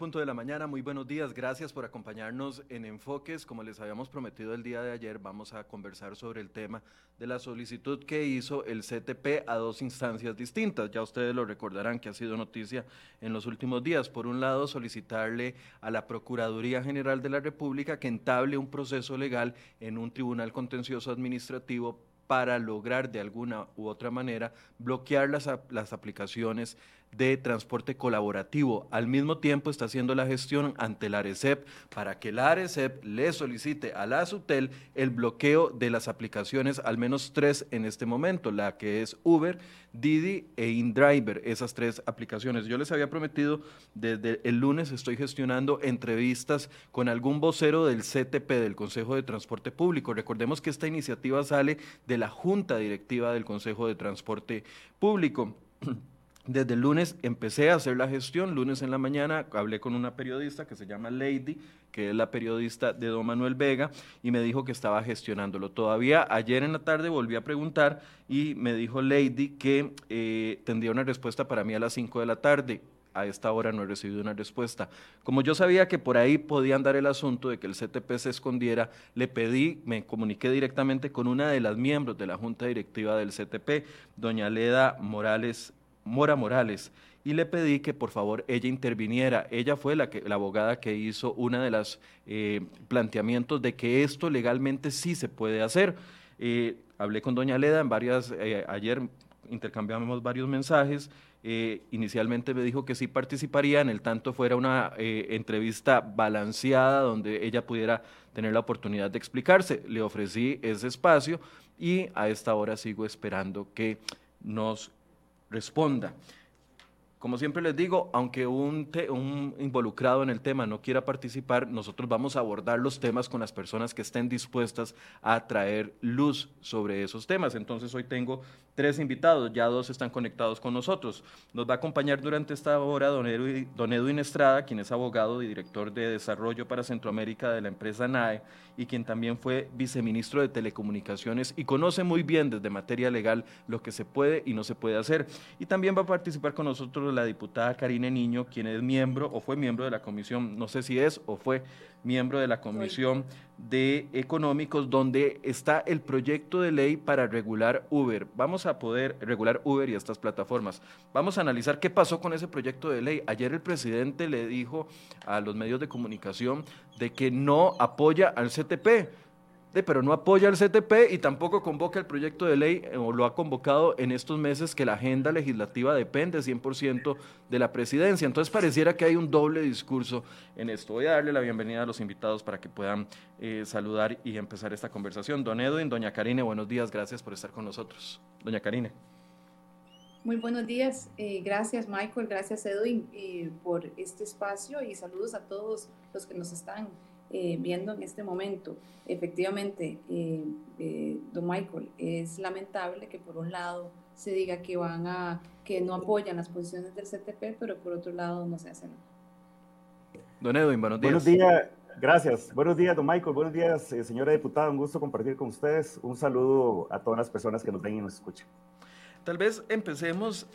8 en punto de la mañana, muy buenos días, gracias por acompañarnos en Enfoques. Como les habíamos prometido el día de ayer, vamos a conversar sobre el tema de la solicitud que hizo el CTP a dos instancias distintas. Ya ustedes lo recordarán que ha sido noticia en los últimos días. Por un lado, solicitarle a la Procuraduría General de la República que entable un proceso legal en un tribunal contencioso administrativo para lograr de alguna u otra manera bloquear las, las aplicaciones de transporte colaborativo. Al mismo tiempo está haciendo la gestión ante la ARECEP para que la ARECEP le solicite a la SUTEL el bloqueo de las aplicaciones, al menos tres en este momento, la que es Uber, Didi e InDriver, esas tres aplicaciones. Yo les había prometido desde el lunes estoy gestionando entrevistas con algún vocero del CTP, del Consejo de Transporte Público. Recordemos que esta iniciativa sale de la Junta Directiva del Consejo de Transporte Público. Desde el lunes empecé a hacer la gestión, lunes en la mañana hablé con una periodista que se llama Lady, que es la periodista de Don Manuel Vega, y me dijo que estaba gestionándolo. Todavía ayer en la tarde volví a preguntar y me dijo Lady que eh, tendría una respuesta para mí a las 5 de la tarde. A esta hora no he recibido una respuesta. Como yo sabía que por ahí podía andar el asunto de que el CTP se escondiera, le pedí, me comuniqué directamente con una de las miembros de la Junta Directiva del CTP, doña Leda Morales Mora Morales y le pedí que por favor ella interviniera. Ella fue la, que, la abogada que hizo uno de los eh, planteamientos de que esto legalmente sí se puede hacer. Eh, hablé con doña Leda en varias, eh, ayer intercambiamos varios mensajes. inicialmente me dijo que sí participaría, en el tanto fuera una entrevista balanceada donde ella pudiera tener la oportunidad de explicarse. Le ofrecí ese espacio y a esta hora sigo esperando que nos responda. Como siempre les digo, aunque un, involucrado en el tema no quiera participar, nosotros vamos a abordar los temas con las personas que estén dispuestas a traer luz sobre esos temas. Entonces hoy tengo tres invitados, ya dos están conectados con nosotros. Nos va a acompañar durante esta hora don Edwin, don Estrada, quien es abogado y director de desarrollo para Centroamérica de la empresa NAE y quien también fue viceministro de Telecomunicaciones y conoce muy bien desde materia legal lo que se puede y no se puede hacer. Y también va a participar con nosotros la diputada Karine Niño, quien es miembro o fue miembro de la comisión, no sé si es o fue miembro de la Comisión de Económicos, donde está el proyecto de ley para regular Uber. Vamos a poder regular Uber y estas plataformas. Vamos a analizar qué pasó con ese proyecto de ley. Ayer el presidente le dijo a los medios de comunicación de que no apoya al CTP pero no apoya al CTP y tampoco convoca el proyecto de ley eh, o lo ha convocado en estos meses que la agenda legislativa depende 100% de la presidencia. Entonces pareciera que hay un doble discurso en esto. Voy a darle la bienvenida a los invitados para que puedan eh, saludar y empezar esta conversación. Don Edwin, doña Karine, buenos días, gracias por estar con nosotros. Doña Karine. Muy buenos días, eh, gracias Michael, gracias Edwin por este espacio y saludos a todos los que nos están eh, viendo en este momento. Efectivamente, eh, eh, don Michael, es lamentable que por un lado se diga que van a, que no apoyan las posiciones del CTP, pero por otro lado no se hace nada. Don Edwin, buenos días. Buenos días, gracias. Buenos días, don Michael. Buenos días, señora diputada. Un gusto compartir con ustedes. Un saludo a todas las personas que nos ven y nos escuchan. Tal vez empecemos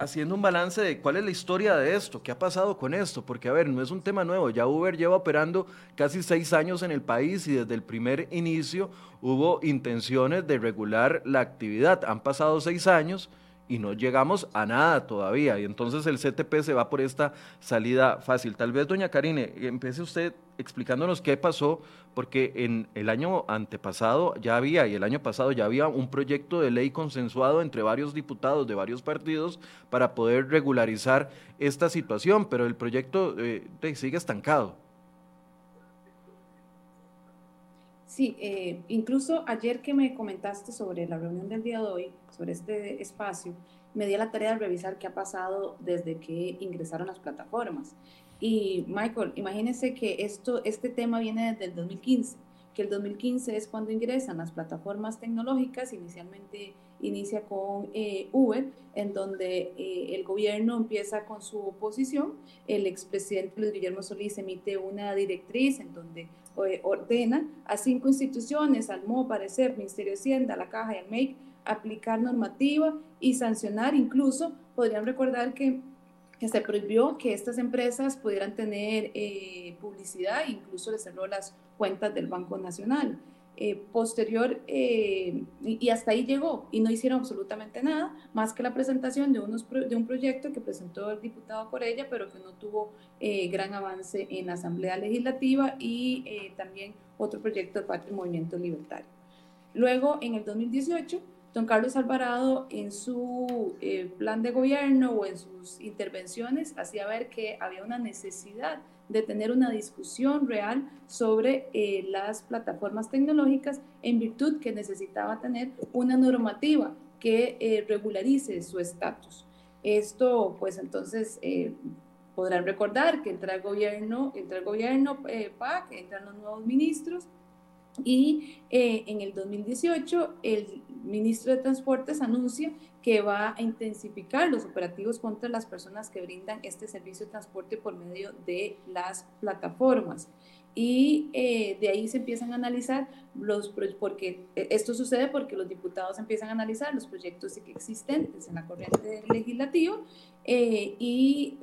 haciendo un balance de cuál es la historia de esto, qué ha pasado con esto, porque a ver, no es un tema nuevo, ya Uber lleva operando casi seis años en el país y desde el primer inicio hubo intenciones de regular la actividad. Han pasado seis años y no llegamos a nada todavía. Y entonces el CTP se va por esta salida fácil. Tal vez, doña Karine, empiece usted explicándonos qué pasó, porque en el año antepasado ya había, y el año pasado ya había un proyecto de ley consensuado entre varios diputados de varios partidos para poder regularizar esta situación, pero el proyecto eh, sigue estancado. Sí, eh, incluso ayer que me comentaste sobre la reunión del día de hoy, sobre este espacio, me di la tarea de revisar qué ha pasado desde que ingresaron las plataformas. Y Michael, imagínense que esto, este tema viene desde el 2015, que el 2015 es cuando ingresan las plataformas tecnológicas, inicialmente inicia con eh, Uber, en donde eh, el gobierno empieza con su oposición, el expresidente Luis Guillermo Solís emite una directriz en donde ordena a cinco instituciones, al MO, Parecer, Ministerio de Hacienda, la Caja y al MEIC, aplicar normativa y sancionar. Incluso podrían recordar que que se prohibió que estas empresas pudieran tener eh, publicidad, incluso les cerró las cuentas del Banco Nacional. Eh, posterior, eh, y, hasta ahí llegó, y no hicieron absolutamente nada, más que la presentación de, unos, de un proyecto que presentó el diputado Corella, pero que no tuvo gran avance en la Asamblea Legislativa, y también otro proyecto de parte del Movimiento Libertario. Luego, en el 2018, Don Carlos Alvarado en su eh, plan de gobierno o en sus intervenciones hacía ver que había una necesidad de tener una discusión real sobre eh, las plataformas tecnológicas en virtud que necesitaba tener una normativa que eh, regularice su estatus. Esto, pues entonces, podrán recordar que entra el gobierno, entra el gobierno PAC, entran los nuevos ministros, y eh, en el 2018, el ministro de Transportes anuncia que va a intensificar los operativos contra las personas que brindan este servicio de transporte por medio de las plataformas. Y eh, de ahí se empiezan a analizar los porque eh, esto sucede porque los diputados empiezan a analizar los proyectos existentes en la corriente legislativa y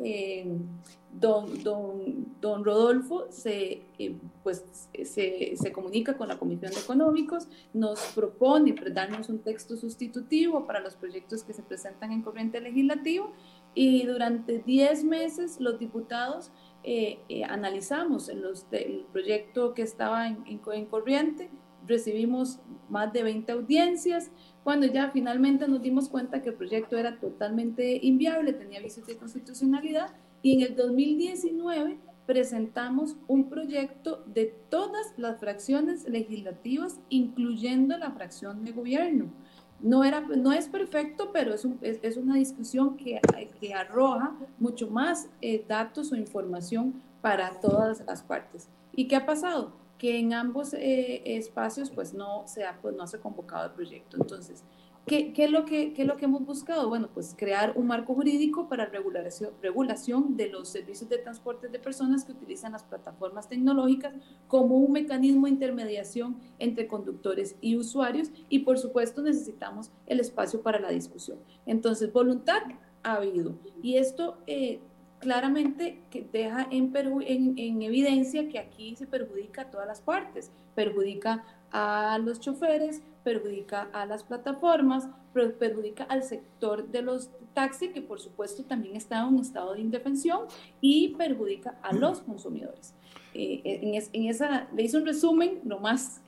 don, don, don Rodolfo se, eh, pues, se, se, comunica con la Comisión de Económicos, nos propone darnos un texto sustitutivo para los proyectos que se presentan en corriente legislativo y durante 10 meses los diputados eh, eh, analizamos en los, el proyecto que estaba en, en, corriente, recibimos más de 20 audiencias, cuando ya finalmente nos dimos cuenta que el proyecto era totalmente inviable, tenía vicios de constitucionalidad, y en el 2019 presentamos un proyecto de todas las fracciones legislativas, incluyendo la fracción de gobierno. No, era, no es perfecto, pero es, es, una discusión que, que, arroja mucho más eh, datos o información para todas las partes. ¿Y qué ha pasado? Que en ambos eh, espacios pues no se ha, pues no se ha convocado el proyecto. Entonces, ¿Qué, es lo que, qué es lo que hemos buscado? Bueno, pues crear un marco jurídico para regulación, regulación de los servicios de transporte de personas que utilizan las plataformas tecnológicas como un mecanismo de intermediación entre conductores y usuarios y por supuesto necesitamos el espacio para la discusión. Entonces, voluntad ha habido y esto eh, claramente que deja en, en, en evidencia que aquí se perjudica a todas las partes, perjudica a los choferes, perjudica a las plataformas, perjudica al sector de los taxis, que por supuesto también está en un estado de indefensión, y perjudica a los consumidores. Eh, en, esa, le hice un resumen lo más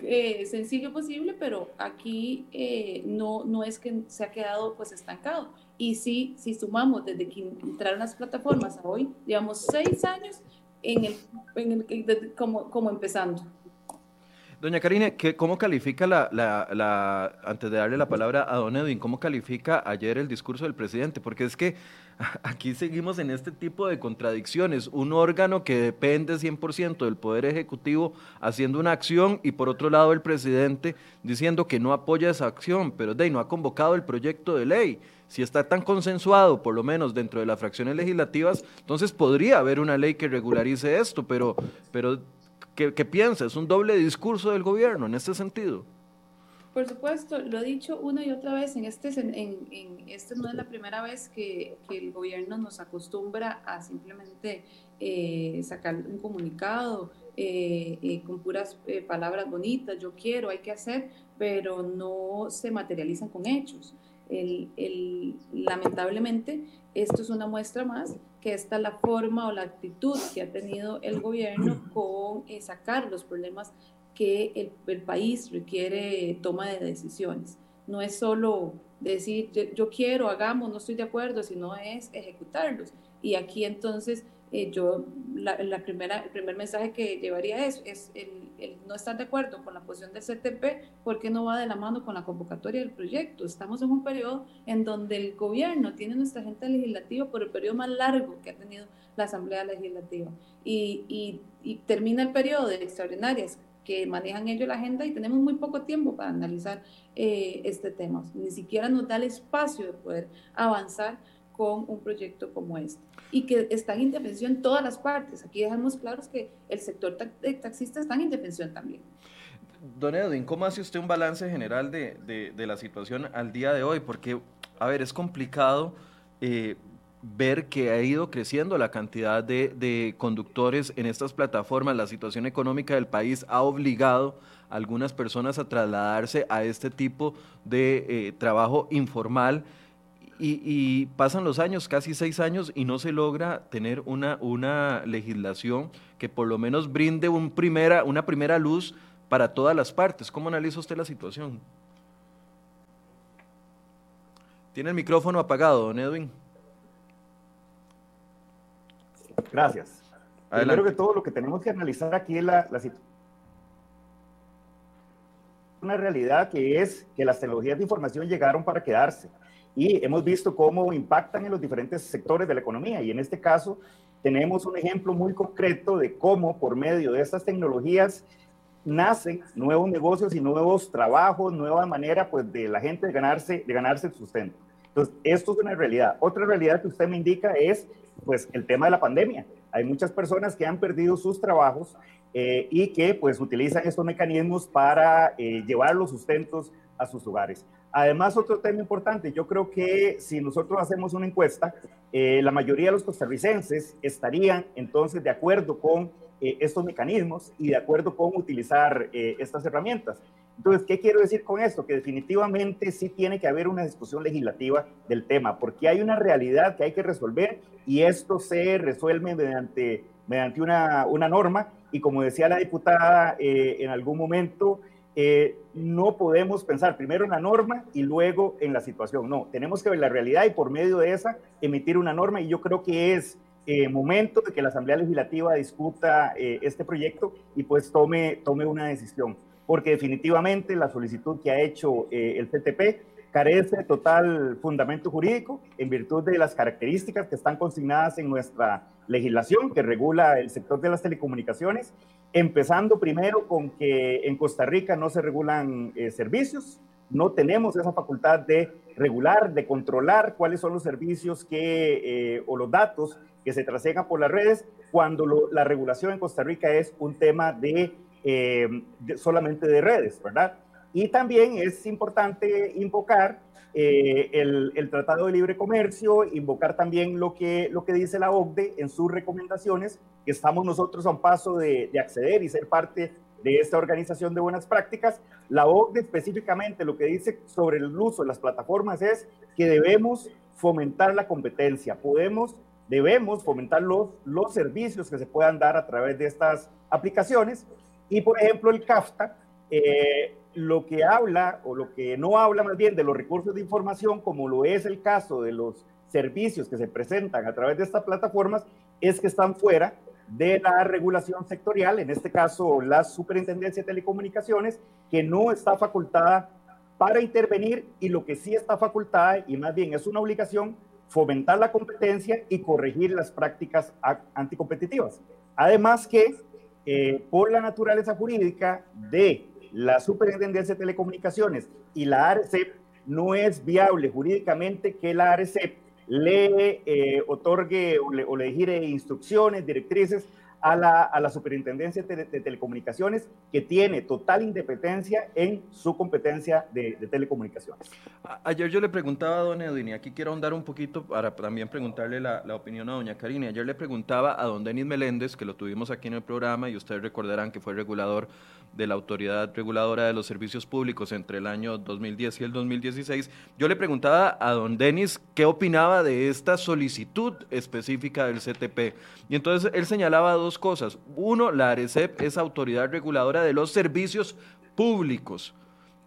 eh, sencillo posible, pero aquí eh, no, no es que se ha quedado pues estancado. Y sí, si sumamos desde que entraron las plataformas a hoy, llevamos seis años en el, en el, como, como empezando. Doña Karine, ¿cómo califica la, la, antes de darle la palabra a don Edwin, cómo califica ayer el discurso del presidente? Porque es que aquí seguimos en este tipo de contradicciones. Un órgano que depende 100% del Poder Ejecutivo haciendo una acción y por otro lado el presidente diciendo que no apoya esa acción, pero de no ha convocado el proyecto de ley. Si está tan consensuado, por lo menos dentro de las fracciones legislativas, entonces podría haber una ley que regularice esto, pero, pero ¿Qué, piensa? ¿Es un doble discurso del gobierno en este sentido? Por supuesto, lo he dicho una y otra vez, en este, en, en este no es la primera vez que, que, el gobierno nos acostumbra a simplemente eh, sacar un comunicado eh, eh, con puras palabras bonitas, yo quiero, hay que hacer, pero no se materializan con hechos. El, el, lamentablemente, esto es una muestra más que esta es la forma o la actitud que ha tenido el gobierno con eh, sacar los problemas que el, el, país requiere toma de decisiones. No es solo decir yo, quiero, hagamos, no estoy de acuerdo, sino es ejecutarlos. Y aquí entonces eh, yo, la, la, primera, el primer mensaje que llevaría es, es el, no estar de acuerdo con la posición del CTP, porque no va de la mano con la convocatoria del proyecto? Estamos en un periodo en donde el gobierno tiene nuestra agenda legislativa por el periodo más largo que ha tenido la Asamblea Legislativa y termina el periodo de extraordinarias que manejan ellos la agenda y tenemos muy poco tiempo para analizar eh, este tema. Ni siquiera nos da el espacio de poder avanzar con un proyecto como este y que está en indefensión todas las partes. Aquí dejamos claros que el sector taxista está en indefensión también. Don Edwin, ¿cómo hace usted un balance general de, de, la situación al día de hoy? Porque, a ver, es complicado eh, ver que ha ido creciendo la cantidad de, conductores en estas plataformas. La situación económica del país ha obligado a algunas personas a trasladarse a este tipo de eh, trabajo informal. Y, pasan los años, casi seis años, y no se logra tener una, una legislación que por lo menos brinde un primera, una primera luz para todas las partes. ¿Cómo analiza usted la situación? Tiene el micrófono apagado, don Edwin. Gracias. Primero que todo, lo que tenemos que analizar aquí es la, la situación. Una realidad que es que las tecnologías de información llegaron para quedarse y hemos visto cómo impactan en los diferentes sectores de la economía. Y en este caso, tenemos un ejemplo muy concreto de cómo por medio de estas tecnologías nacen nuevos negocios y nuevos trabajos, nueva manera pues de la gente de ganarse, de ganarse el sustento. Entonces, esto es una realidad. Otra realidad que usted me indica es, pues, el tema de la pandemia. Hay muchas personas que han perdido sus trabajos eh, y que, pues, utilizan estos mecanismos para eh, llevar los sustentos a sus hogares. Además, otro tema importante, yo creo que si nosotros hacemos una encuesta, eh, la mayoría de los costarricenses estarían entonces de acuerdo con estos mecanismos y de acuerdo con utilizar estas herramientas. Entonces, ¿qué quiero decir con esto? Que definitivamente sí tiene que haber una discusión legislativa del tema, porque hay una realidad que hay que resolver y esto se resuelve mediante, mediante una, una norma y como decía la diputada eh, en algún momento, eh, no podemos pensar primero en la norma y luego en la situación. No, tenemos que ver la realidad y por medio de esa emitir una norma. Y yo creo que es eh, momento de que la Asamblea Legislativa discuta este proyecto y pues tome, tome una decisión. Porque definitivamente la solicitud que ha hecho eh, el CTP carece de total fundamento jurídico en virtud de las características que están consignadas en nuestra legislación que regula el sector de las telecomunicaciones, empezando primero con que en Costa Rica no se regulan eh, servicios, no tenemos esa facultad de regular, de controlar cuáles son los servicios que, eh, o los datos que se trasegan por las redes, cuando la regulación en Costa Rica es un tema de eh, solamente de redes, ¿verdad? Y también es importante invocar eh, el, Tratado de Libre Comercio, invocar también lo que, lo que dice la OCDE en sus recomendaciones, que estamos nosotros a un paso de, de acceder y ser parte de esta organización de buenas prácticas. La OCDE específicamente lo que dice sobre el uso de las plataformas es que debemos fomentar la competencia, podemos, debemos fomentar los, los servicios que se puedan dar a través de estas aplicaciones y por ejemplo, el CAFTA, eh, lo que habla o lo que no habla más bien de los recursos de información, como lo es el caso de los servicios que se presentan a través de estas plataformas, es que están fuera de la regulación sectorial, en este caso la Superintendencia de Telecomunicaciones, que no está facultada para intervenir y lo que sí está facultada, y más bien es una obligación, fomentar la competencia y corregir las prácticas anticompetitivas. Además que eh, por la naturaleza jurídica de la Superintendencia de Telecomunicaciones y la ARCEP, no es viable jurídicamente que la ARCEP le eh, otorgue o le, o le gire instrucciones, directrices a la, a la Superintendencia de, Telecomunicaciones, que tiene total independencia en su competencia de, telecomunicaciones. Ayer yo le preguntaba a don Edwin, y aquí quiero ahondar un poquito para también preguntarle la, la, opinión a doña Karina. Ayer le preguntaba a don Denis Meléndez, que lo tuvimos aquí en el programa, y ustedes recordarán que fue regulador de la Autoridad Reguladora de los Servicios Públicos entre el año 2010 y el 2016. Yo le preguntaba a don Denis qué opinaba de esta solicitud específica del CTP. Y entonces él señalaba cosas. Uno, la ARECEP es autoridad reguladora de los servicios públicos.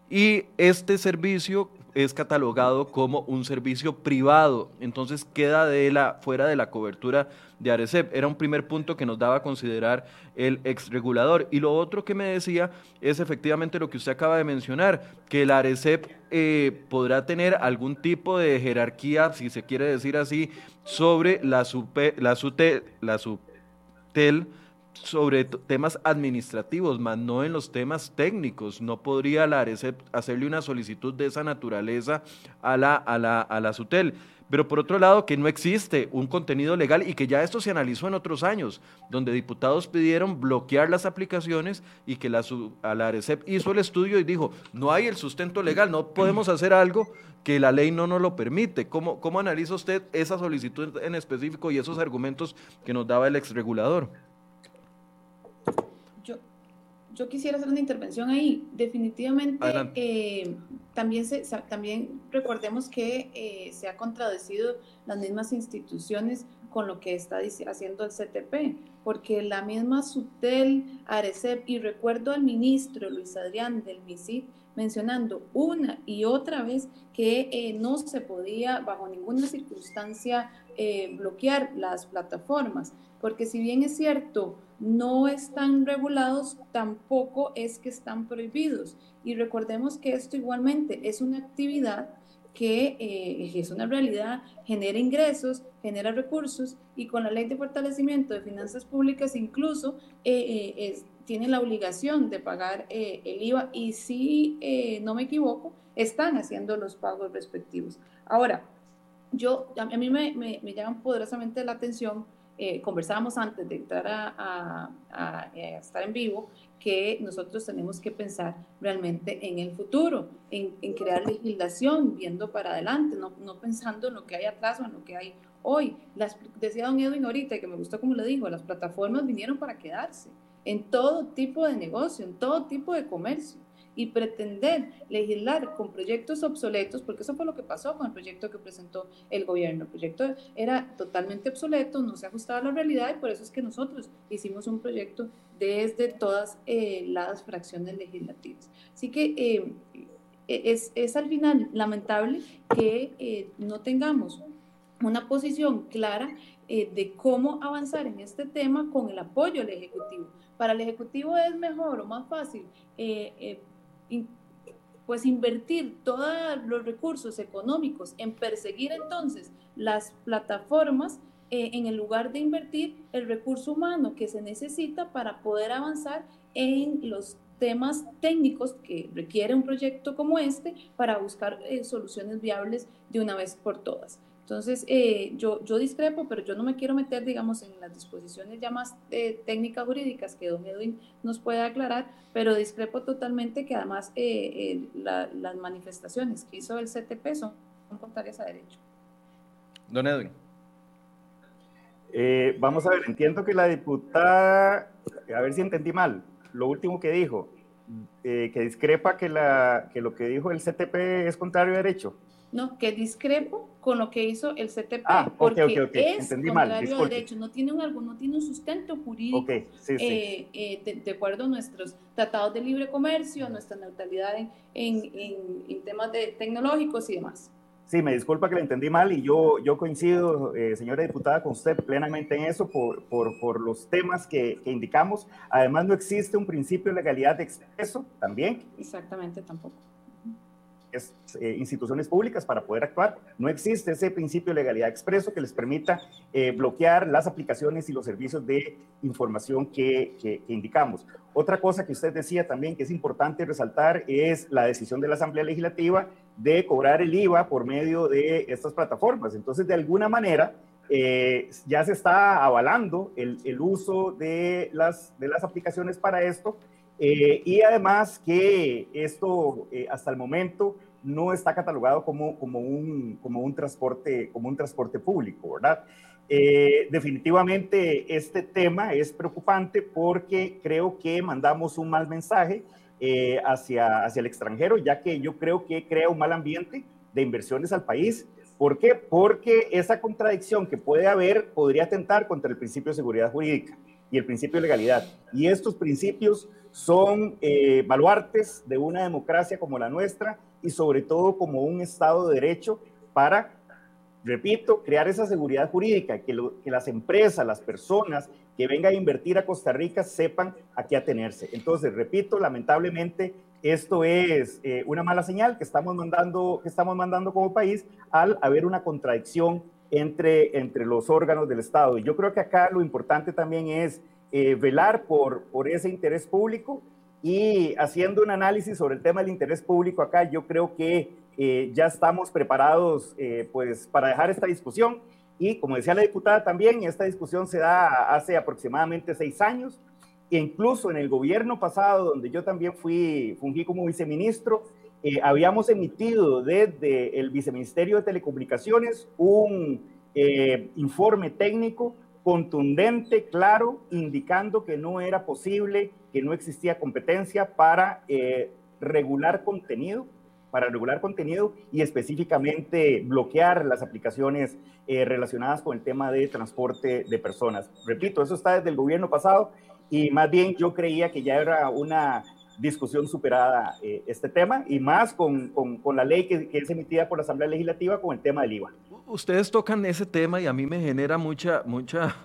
Y este servicio es catalogado como un servicio privado, entonces queda de la, fuera de la cobertura de Arecep. Era un primer punto que nos daba a considerar el exregulador. Y lo otro que me decía es efectivamente lo que usted acaba de mencionar, que el Arecep eh, podrá tener algún tipo de jerarquía, si se quiere decir así, sobre la, supe, la, sute, la Sobre temas administrativos, más no en los temas técnicos. No podría ARECEP hacerle una solicitud de esa naturaleza a la, a la, a la SUTEL. Pero por otro lado que no existe un contenido legal y que ya esto se analizó en otros años, donde diputados pidieron bloquear las aplicaciones y que la, la ARECEP hizo el estudio y dijo, no hay el sustento legal, no podemos hacer algo que la ley no nos lo permite. ¿Cómo, cómo analiza usted esa solicitud en específico y esos argumentos que nos daba el exregulador? yo quisiera hacer una intervención ahí. Definitivamente, eh, también, también recordemos que eh, se ha contradecido las mismas instituciones con lo que está haciendo el CTP, porque la misma SUTEL, ARECEP, y recuerdo al ministro Luis Adrián del MISID mencionando una y otra vez que eh, no se podía bajo ninguna circunstancia bloquear las plataformas, porque si bien es cierto, no están regulados, tampoco es que están prohibidos. Y recordemos que esto igualmente es una actividad que eh, es una realidad, genera ingresos, genera recursos y con la ley de fortalecimiento de finanzas públicas incluso eh, eh, tiene la obligación de pagar el IVA y si no me equivoco, están haciendo los pagos respectivos. Ahora, yo, a mí me, me, me llama poderosamente la atención eh, conversábamos antes de entrar a, eh, estar en vivo, que nosotros tenemos que pensar realmente en el futuro, en, crear legislación, viendo para adelante, no, pensando en lo que hay atrás o en lo que hay hoy. Las, decía don Edwin ahorita, que me gustó como le dijo, las plataformas vinieron para quedarse en todo tipo de negocio, en todo tipo de comercio y pretender legislar con proyectos obsoletos, porque eso fue lo que pasó con el proyecto que presentó el gobierno. El proyecto era totalmente obsoleto, no se ajustaba a la realidad y por eso es que nosotros hicimos un proyecto desde todas eh, las fracciones legislativas. Así que eh, es, es, al final lamentable que eh, no tengamos una posición clara de cómo avanzar en este tema con el apoyo del Ejecutivo. Para el Ejecutivo es mejor o más fácil pues invertir todos los recursos económicos en perseguir entonces las plataformas eh, en el lugar de invertir el recurso humano que se necesita para poder avanzar en los temas técnicos que requiere un proyecto como este para buscar eh, soluciones viables de una vez por todas. Entonces, eh, yo, yo discrepo, pero yo no me quiero meter, digamos, en las disposiciones ya más eh, técnicas jurídicas que don Edwin nos puede aclarar, pero discrepo totalmente que además eh, las manifestaciones que hizo el CTP son, contrarias a derecho. Don Edwin. vamos a ver, entiendo que la diputada, a ver si entendí mal, lo último que dijo, que discrepa que, la, que lo que dijo el CTP es contrario a derecho. No, que discrepo con lo que hizo el CTP, ah, porque es contrario a derecho, no tiene, un, no tiene un sustento jurídico eh, eh, de, acuerdo a nuestros tratados de libre comercio, nuestra neutralidad en, en, temas de, tecnológicos y demás. Sí, me disculpa que le entendí mal y yo, yo coincido, eh, señora diputada, con usted plenamente en eso por, por, por los temas que, que, indicamos. Además, no existe un principio de legalidad de exceso también. Exactamente, tampoco es, eh, instituciones públicas para poder actuar. No existe ese principio de legalidad expreso que les permita eh, bloquear las aplicaciones y los servicios de información que, que, indicamos. Otra cosa que usted decía también que es importante resaltar es la decisión de la Asamblea Legislativa de cobrar el IVA por medio de estas plataformas. Entonces, de alguna manera, eh, ya se está avalando el, el, uso de las, de las aplicaciones para esto eh, y además que esto eh, hasta el momento no está catalogado como, como, un, como, un, transporte, como un transporte público, ¿verdad? Eh, definitivamente este tema es preocupante porque creo que mandamos un mal mensaje hacia, hacia el extranjero, ya que yo creo que crea un mal ambiente de inversiones al país. ¿Por qué? Porque esa contradicción que puede haber podría atentar contra el principio de seguridad jurídica y el principio de legalidad. Y estos principios son eh, baluartes de una democracia como la nuestra y sobre todo como un Estado de Derecho para, repito, crear esa seguridad jurídica, que, las empresas, las personas que vengan a invertir a Costa Rica sepan a qué atenerse. Entonces, repito, lamentablemente esto es eh, una mala señal que estamos mandando, que estamos mandando como país al haber una contradicción entre, entre los órganos del Estado. Y yo creo que acá lo importante también es eh, velar por, por ese interés público y haciendo un análisis sobre el tema del interés público acá, yo creo que eh, ya estamos preparados pues para dejar esta discusión y como decía la diputada también, esta discusión se da hace aproximadamente seis años, e incluso en el gobierno pasado, donde yo también fui, fungí como viceministro, eh, habíamos emitido desde el Viceministerio de Telecomunicaciones un eh, informe técnico contundente, claro, indicando que no era posible, que no existía competencia para eh, regular contenido para regular contenido y específicamente bloquear las aplicaciones eh, relacionadas con el tema de transporte de personas. Repito, eso está desde el gobierno pasado y más bien yo creía que ya era una discusión superada eh, este tema y más con, con, con la ley que, que, es emitida por la Asamblea Legislativa con el tema del IVA. Ustedes tocan ese tema y a mí me genera mucha, mucha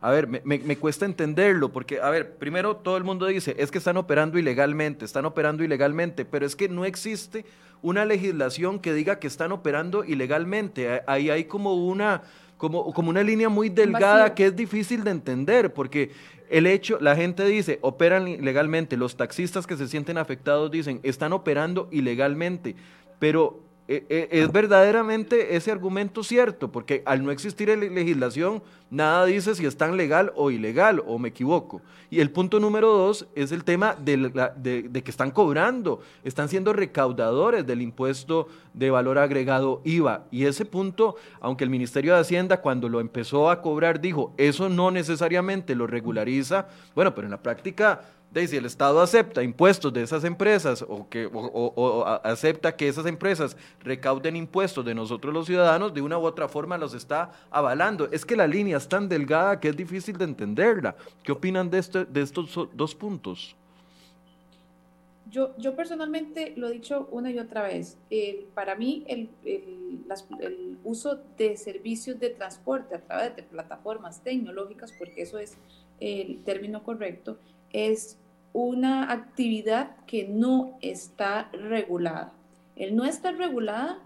a ver, me, me, cuesta entenderlo, porque, a ver, primero todo el mundo dice, es que están operando ilegalmente, están operando ilegalmente, pero es que no existe una legislación que diga que están operando ilegalmente. Ahí hay como una, como, como una línea muy delgada que es difícil de entender, porque el hecho, la gente dice, operan ilegalmente, los taxistas que se sienten afectados dicen, están operando ilegalmente, pero ¿Es verdaderamente ese argumento cierto? Porque al no existir legislación, nada dice si es tan legal o ilegal, o me equivoco. Y el punto número dos es el tema de, que están cobrando, están siendo recaudadores del impuesto de valor agregado IVA. Y ese punto, aunque el Ministerio de Hacienda cuando lo empezó a cobrar dijo, eso no necesariamente lo regulariza, bueno, pero en la práctica de si el Estado acepta impuestos de esas empresas o, que, o, acepta que esas empresas recauden impuestos de nosotros los ciudadanos, de una u otra forma los está avalando. Es que la línea es tan delgada que es difícil de entenderla. ¿Qué opinan de, este, de estos dos puntos? Yo, yo personalmente lo he dicho una y otra vez. para mí, el, el, el uso de servicios de transporte a través de plataformas tecnológicas, porque eso es el término correcto, es una actividad que no está regulada. El no estar regulada,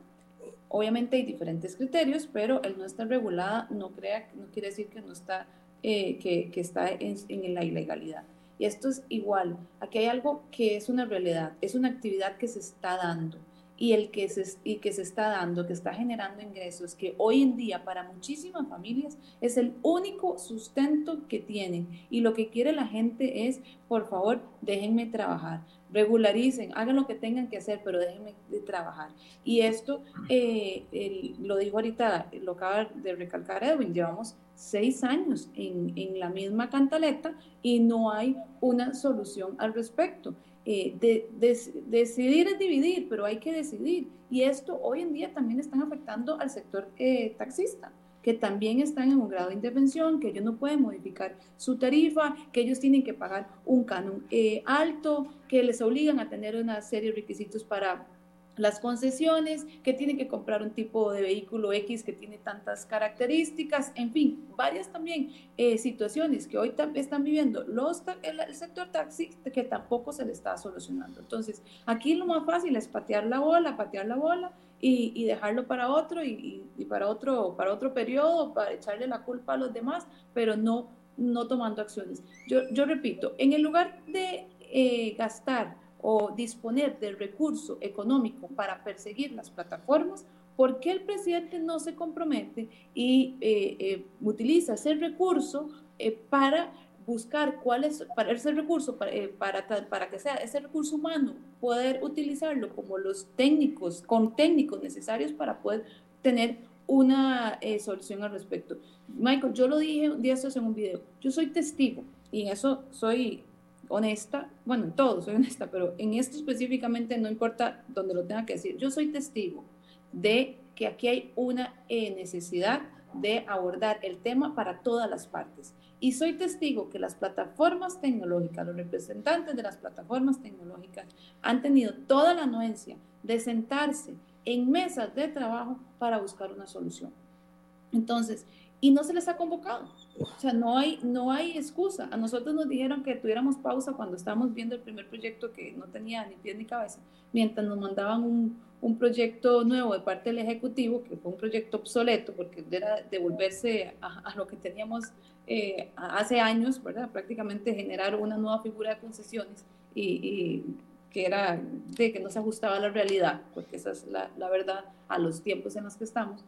obviamente hay diferentes criterios, pero el no estar regulada no, crea, no quiere decir que no está, eh, que, está en, en la ilegalidad. Y esto es igual. Aquí hay algo que es una realidad, es una actividad que se está dando y el que se, y que se está dando, que está generando ingresos, que hoy en día para muchísimas familias es el único sustento que tienen. Y lo que quiere la gente es, por favor, déjenme trabajar, regularicen, hagan lo que tengan que hacer, pero déjenme de trabajar. Y esto, eh, lo dijo ahorita, lo acaba de recalcar Edwin, llevamos seis años en, en la misma cantaleta y no hay una solución al respecto. Eh, de, decidir es dividir, pero hay que decidir. Y esto hoy en día también están afectando al sector eh, taxista que también están en un grado de intervención, que ellos no pueden modificar su tarifa, que ellos tienen que pagar un canon eh, alto, que les obligan a tener una serie de requisitos para las concesiones, que tienen que comprar un tipo de vehículo X que tiene tantas características, en fin, varias también eh, situaciones que hoy están viviendo los, el, sector taxi que tampoco se le está solucionando. Entonces, aquí lo más fácil es patear la bola, patear la bola y, dejarlo para otro y, para otro para otro periodo, para echarle la culpa a los demás, pero no, no tomando acciones. Yo, yo repito, en el lugar de eh, gastar o disponer del recurso económico para perseguir las plataformas, ¿por qué el presidente no se compromete y eh, eh, utiliza ese recurso eh, para buscar cuál es, para ese recurso, para, para, para, que sea ese recurso humano, poder utilizarlo como los técnicos, con técnicos necesarios para poder tener una solución al respecto? Michael, yo lo dije un día en un video, yo soy testigo y en eso soy honesta, bueno, en todo soy honesta, pero en esto específicamente no importa donde lo tenga que decir, yo soy testigo de que aquí hay una eh, necesidad de abordar el tema para todas las partes. Y soy testigo que las plataformas tecnológicas, los representantes de las plataformas tecnológicas han tenido toda la anuencia de sentarse en mesas de trabajo para buscar una solución. Entonces, y no se les ha convocado. O sea, no hay, no hay excusa. A nosotros nos dijeron que tuviéramos pausa cuando estábamos viendo el primer proyecto que no tenía ni pie ni cabeza, mientras nos mandaban un, un proyecto nuevo de parte del Ejecutivo, que fue un proyecto obsoleto, porque era devolverse a, lo que teníamos eh, hace años, ¿verdad? Prácticamente generar una nueva figura de concesiones y, que era de que no se ajustaba a la realidad, porque esa es la, la verdad a los tiempos en los que estamos.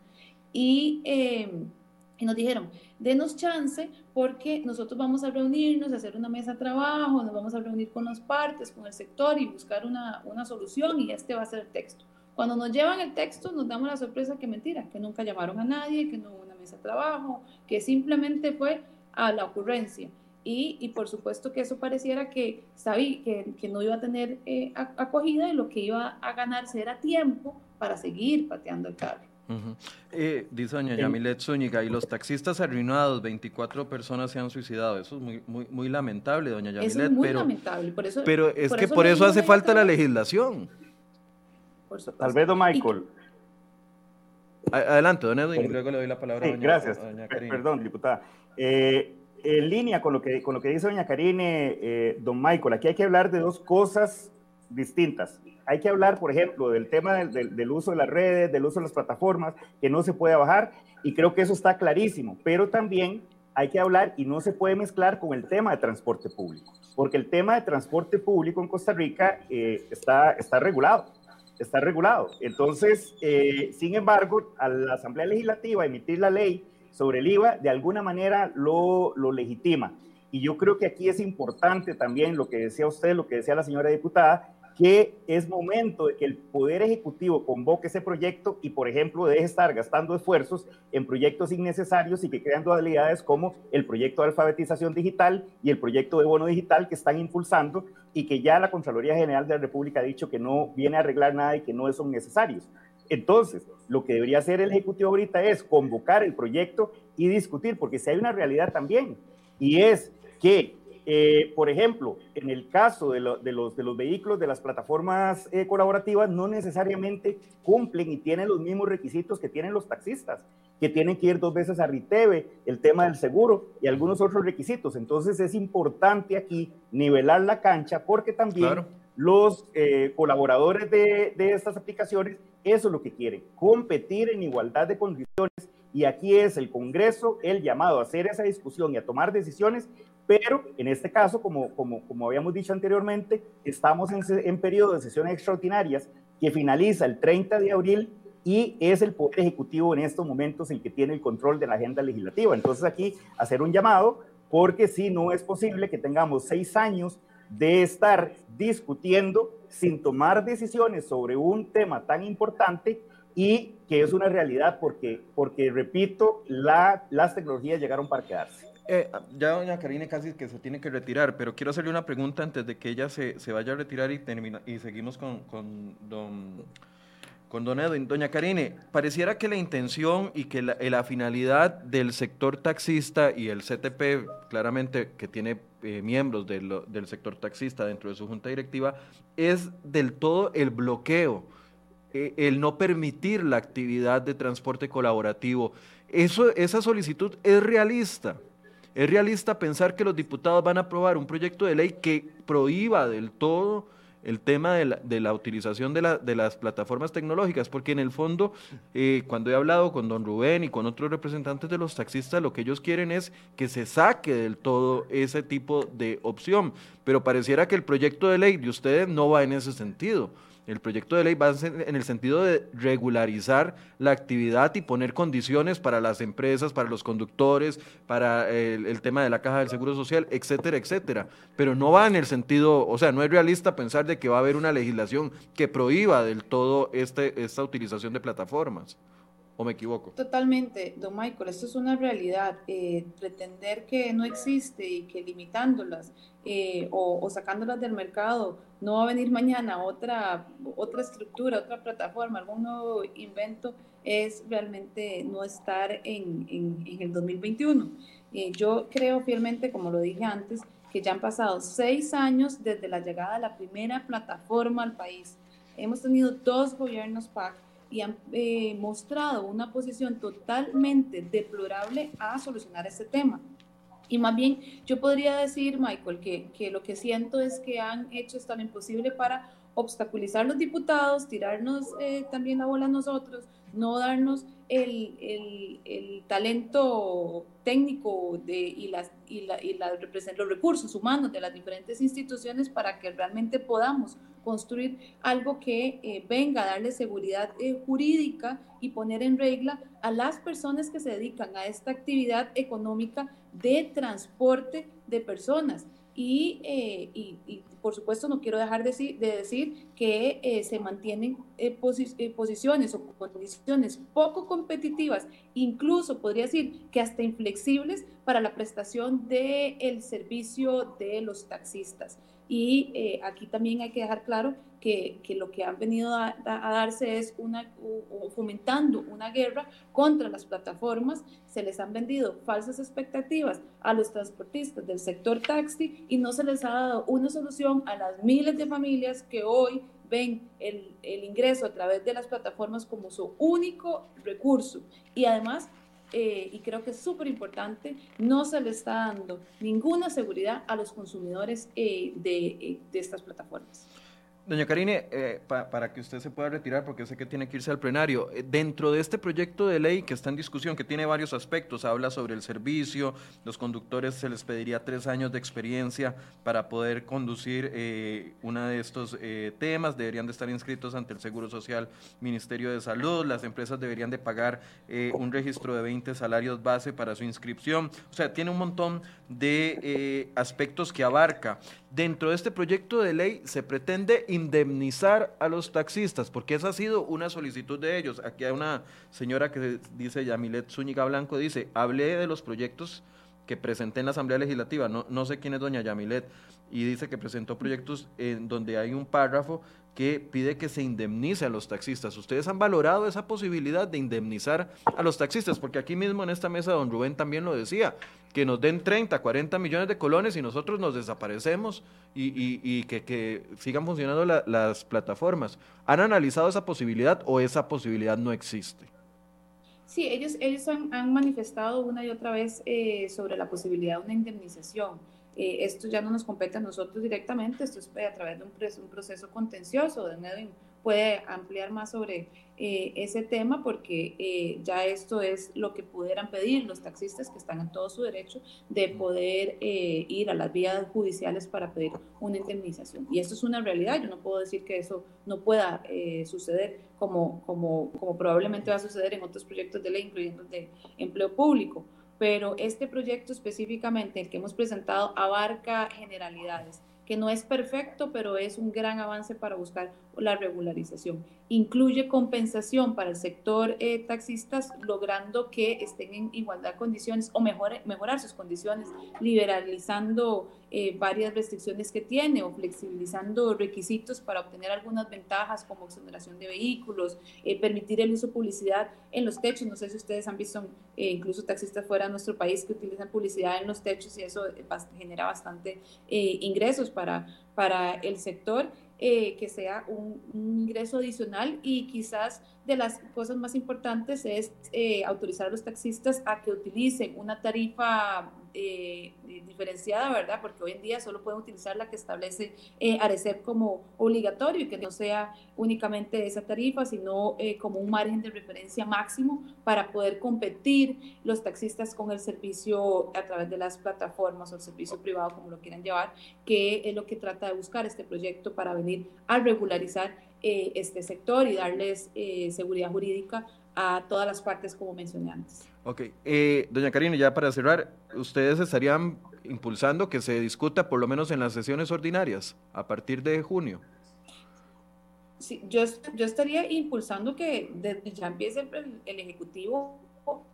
Y, eh, y, nos dijeron, denos chance porque nosotros vamos a reunirnos, a hacer una mesa de trabajo, nos vamos a reunir con las partes, con el sector y buscar una, una solución y este va a ser el texto. Cuando nos llevan el texto nos damos la sorpresa que mentira, que nunca llamaron a nadie, que no hubo una mesa de trabajo, que simplemente fue a la ocurrencia. Y, y, por supuesto que eso pareciera que, sabí, que, que no iba a tener eh, acogida y lo que iba a ganarse era tiempo para seguir pateando el carro. Uh -huh. eh, dice doña Yamilet Zúñiga, y los taxistas arruinados, 24 personas se han suicidado. Eso es muy, muy, muy lamentable, doña Yamilet. Eso es muy pero, lamentable. Por eso, pero es por que eso por eso hace falta la legislación. Tal vez, don Michael. Adelante, don Edwin, luego le doy la palabra Sí, a doña, gracias. a doña. Perdón, diputada. Eh, en línea con lo, que, con lo que dice doña Karine, eh, don Michael, aquí hay que hablar de dos cosas distintas. Hay que hablar, por ejemplo, del tema del, del- del uso de las redes, del uso de las plataformas, que no se puede bajar, y creo que eso está clarísimo, pero también hay que hablar y no se puede mezclar con el tema de transporte público, porque el tema de transporte público en Costa Rica eh, está, está regulado está regulado. Entonces, eh, sin embargo, a la Asamblea Legislativa emitir la ley sobre el IVA, de alguna manera lo, lo legitima. Y yo creo que aquí es importante también lo que decía usted, lo que decía la señora diputada, que es momento de que el Poder Ejecutivo convoque ese proyecto y, por ejemplo, deje de estar gastando esfuerzos en proyectos innecesarios y que crean dualidades como el proyecto de alfabetización digital y el proyecto de bono digital que están impulsando y que ya la Contraloría General de la República ha dicho que no viene a arreglar nada y que no son necesarios. Entonces, lo que debería hacer el Ejecutivo ahorita es convocar el proyecto y discutir, porque si hay una realidad también, y es que eh, por ejemplo, en el caso de, lo, de, los, de, los, vehículos de las plataformas eh, colaborativas, no necesariamente cumplen y tienen los mismos requisitos que tienen los taxistas, que tienen que ir dos veces a Riteve, el tema del seguro y algunos otros requisitos. Entonces es importante aquí nivelar la cancha porque también claro. los eh, colaboradores de, de estas aplicaciones, eso es lo que quieren, competir en igualdad de condiciones y aquí es el Congreso el llamado a hacer esa discusión y a tomar decisiones, pero en este caso, como, como, como habíamos dicho anteriormente, estamos en, en periodo de sesiones extraordinarias que finaliza el 30 de abril y es el Poder Ejecutivo en estos momentos el que tiene el control de la agenda legislativa. Entonces aquí hacer un llamado, porque si no es posible que tengamos seis años de estar discutiendo sin tomar decisiones sobre un tema tan importante y que es una realidad porque, porque repito, la, las tecnologías llegaron para quedarse. Eh, ya doña Karine casi que se tiene que retirar, pero quiero hacerle una pregunta antes de que ella se, se vaya a retirar y, termina, y seguimos con, con, don, con don Edwin. Doña Karine, pareciera que la intención y que la, finalidad del sector taxista y el CTP, claramente que tiene eh, miembros del, del sector taxista dentro de su junta directiva, es del todo el bloqueo eh, el no permitir la actividad de transporte colaborativo. Eso, esa solicitud es realista. Es realista pensar que los diputados van a aprobar un proyecto de ley que prohíba del todo el tema de la, utilización de, de, las plataformas tecnológicas, porque en el fondo, eh, cuando he hablado con don Rubén y con otros representantes de los taxistas, lo que ellos quieren es que se saque del todo ese tipo de opción, pero pareciera que el proyecto de ley de ustedes no va en ese sentido. El proyecto de ley va en el sentido de regularizar la actividad y poner condiciones para las empresas, para los conductores, para el, el, tema de la caja del Seguro Social, etcétera, etcétera. Pero no va en el sentido, o sea, no es realista pensar de que va a haber una legislación que prohíba del todo este, esta utilización de plataformas. ¿O me equivoco? Totalmente, don Michael, esto es una realidad. Eh, pretender que no existe y que limitándolas eh, o, o, sacándolas del mercado no va a venir mañana otra, otra estructura, otra plataforma, algún nuevo invento, es realmente no estar en, en, en el 2021. Eh, yo creo fielmente, como lo dije antes, que ya han pasado seis años desde la llegada de la primera plataforma al país. Hemos tenido dos gobiernos PAC y han eh, mostrado una posición totalmente deplorable a solucionar este tema. Y más bien, yo podría decir, Michael, que, que, lo que siento es que han hecho hasta lo imposible para obstaculizar los diputados, tirarnos eh, también la bola a nosotros, no darnos el, el, el talento técnico de, y, las, y, la, y la, los recursos humanos de las diferentes instituciones para que realmente podamos construir algo que eh, venga a darle seguridad eh, jurídica y poner en regla a las personas que se dedican a esta actividad económica de transporte de personas. Y, eh, y, por supuesto no quiero dejar de, de decir que se mantienen posi posiciones o condiciones poco competitivas, incluso podría decir que hasta inflexibles para la prestación del el servicio de los taxistas. Y eh, aquí también hay que dejar claro que, que lo que han venido a, darse es una, fomentando una guerra contra las plataformas. Se les han vendido falsas expectativas a los transportistas del sector taxi y no se les ha dado una solución a las miles de familias que hoy ven el, el ingreso a través de las plataformas como su único recurso. Y además eh, y creo que es súper importante, no se le está dando ninguna seguridad a los consumidores eh, de, eh, de estas plataformas. Doña Karine, eh, pa, para que usted se pueda retirar, porque sé que tiene que irse al plenario, eh, dentro de este proyecto de ley que está en discusión, que tiene varios aspectos, habla sobre el servicio, los conductores se les pediría tres años de experiencia para poder conducir eh, uno de estos eh, temas, deberían de estar inscritos ante el Seguro Social, Ministerio de Salud, las empresas deberían de pagar un registro de 20 salarios base para su inscripción, o sea, tiene un montón de aspectos que abarca. Dentro de este proyecto de ley se pretende indemnizar a los taxistas, porque esa ha sido una solicitud de ellos. Aquí hay una señora que dice, Yamilet Zúñiga Blanco, dice, hablé de los proyectos que presenté en la Asamblea Legislativa, no, no sé quién es doña Yamilet, y dice que presentó proyectos en donde hay un párrafo que pide que se indemnice a los taxistas. ¿Ustedes han valorado esa posibilidad de indemnizar a los taxistas? Porque aquí mismo en esta mesa don Rubén también lo decía, que nos den 30, 40 millones de colones y nosotros nos desaparecemos y, y, que, sigan funcionando la, las plataformas. ¿Han analizado esa posibilidad o esa posibilidad no existe? Sí, ellos, ellos han, han manifestado una y otra vez eh, sobre la posibilidad de una indemnización. Eh, esto ya no nos compete a nosotros directamente, esto es a través de un, un proceso contencioso, de Nedwin puede ampliar más sobre eh, ese tema porque eh, ya esto es lo que pudieran pedir los taxistas que están en todo su derecho de poder eh, ir a las vías judiciales para pedir una indemnización. Y esto es una realidad, yo no puedo decir que eso no pueda eh, suceder como, como, como probablemente va a suceder en otros proyectos de ley, incluyendo el de empleo público pero este proyecto específicamente, el que hemos presentado, abarca generalidades, que no es perfecto, pero es un gran avance para buscar la regularización. Incluye compensación para el sector eh, taxistas, logrando que estén en igualdad de condiciones o mejor, mejorar sus condiciones, liberalizando eh, varias restricciones que tiene o flexibilizando requisitos para obtener algunas ventajas como exoneración de vehículos, eh, permitir el uso de publicidad en los techos. No sé si ustedes han visto eh, incluso taxistas fuera de nuestro país que utilizan publicidad en los techos y eso genera bastante ingresos para, para el sector eh, que sea un, un, ingreso adicional y quizás de las cosas más importantes es eh, autorizar a los taxistas a que utilicen una tarifa eh, diferenciada, ¿verdad? Porque hoy en día solo pueden utilizar la que establece eh, Arecep como obligatorio y que no sea únicamente esa tarifa, sino eh, como un margen de referencia máximo para poder competir los taxistas con el servicio a través de las plataformas o el servicio privado, como lo quieran llevar, que es lo que trata de buscar este proyecto para venir a regularizar eh, este sector y darles eh, seguridad jurídica a todas las partes como mencioné antes. Ok, eh, doña Karina, ya para cerrar, ¿ustedes estarían impulsando que se discuta por lo menos en las sesiones ordinarias a partir de junio? Sí, yo, yo estaría impulsando que desde ya empiece el, el Ejecutivo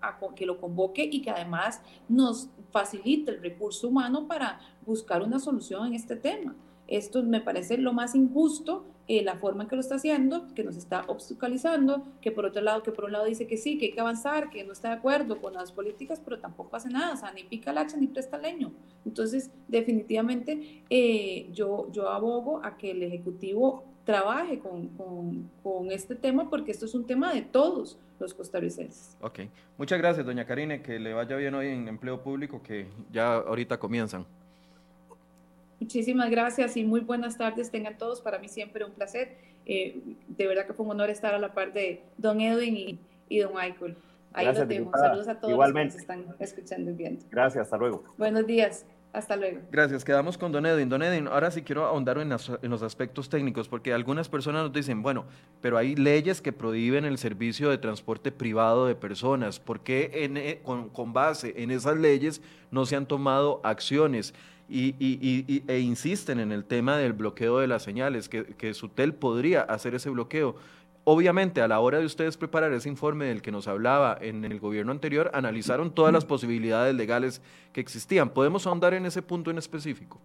a que lo convoque y que además nos facilite el recurso humano para buscar una solución en este tema. Esto me parece lo más injusto, eh, la forma en que lo está haciendo, que nos está obstaculizando, que por otro lado, que por un lado dice que sí, que hay que avanzar, que no está de acuerdo con las políticas, pero tampoco hace nada, o sea, ni pica el hacha ni presta leño. Entonces, definitivamente, eh, yo, yo abogo a que el Ejecutivo trabaje con, con, con, este tema porque esto es un tema de todos los costarricenses. Ok, muchas gracias, doña Karine, que le vaya bien hoy en empleo público, que ya ahorita comienzan. Muchísimas gracias y muy buenas tardes tengan todos. Para mí siempre un placer. Eh, de verdad que fue un honor estar a la par de don Edwin y, don Michael. Ahí gracias, los dejo. Saludos a todos Igualmente. los que están escuchando y viendo. Gracias, hasta luego. Buenos días. Hasta luego. Gracias. Quedamos con Don Edwin. Don Edwin, ahora sí quiero ahondar en, los aspectos técnicos, porque algunas personas nos dicen, bueno, pero hay leyes que prohíben el servicio de transporte privado de personas. ¿Por qué eh, con, base en esas leyes no se han tomado acciones? Y, e insisten en el tema del bloqueo de las señales, que, que Sutel podría hacer ese bloqueo. Obviamente, a la hora de ustedes preparar ese informe del que nos hablaba en el gobierno anterior, analizaron todas las posibilidades legales que existían. ¿Podemos ahondar en ese punto en específico?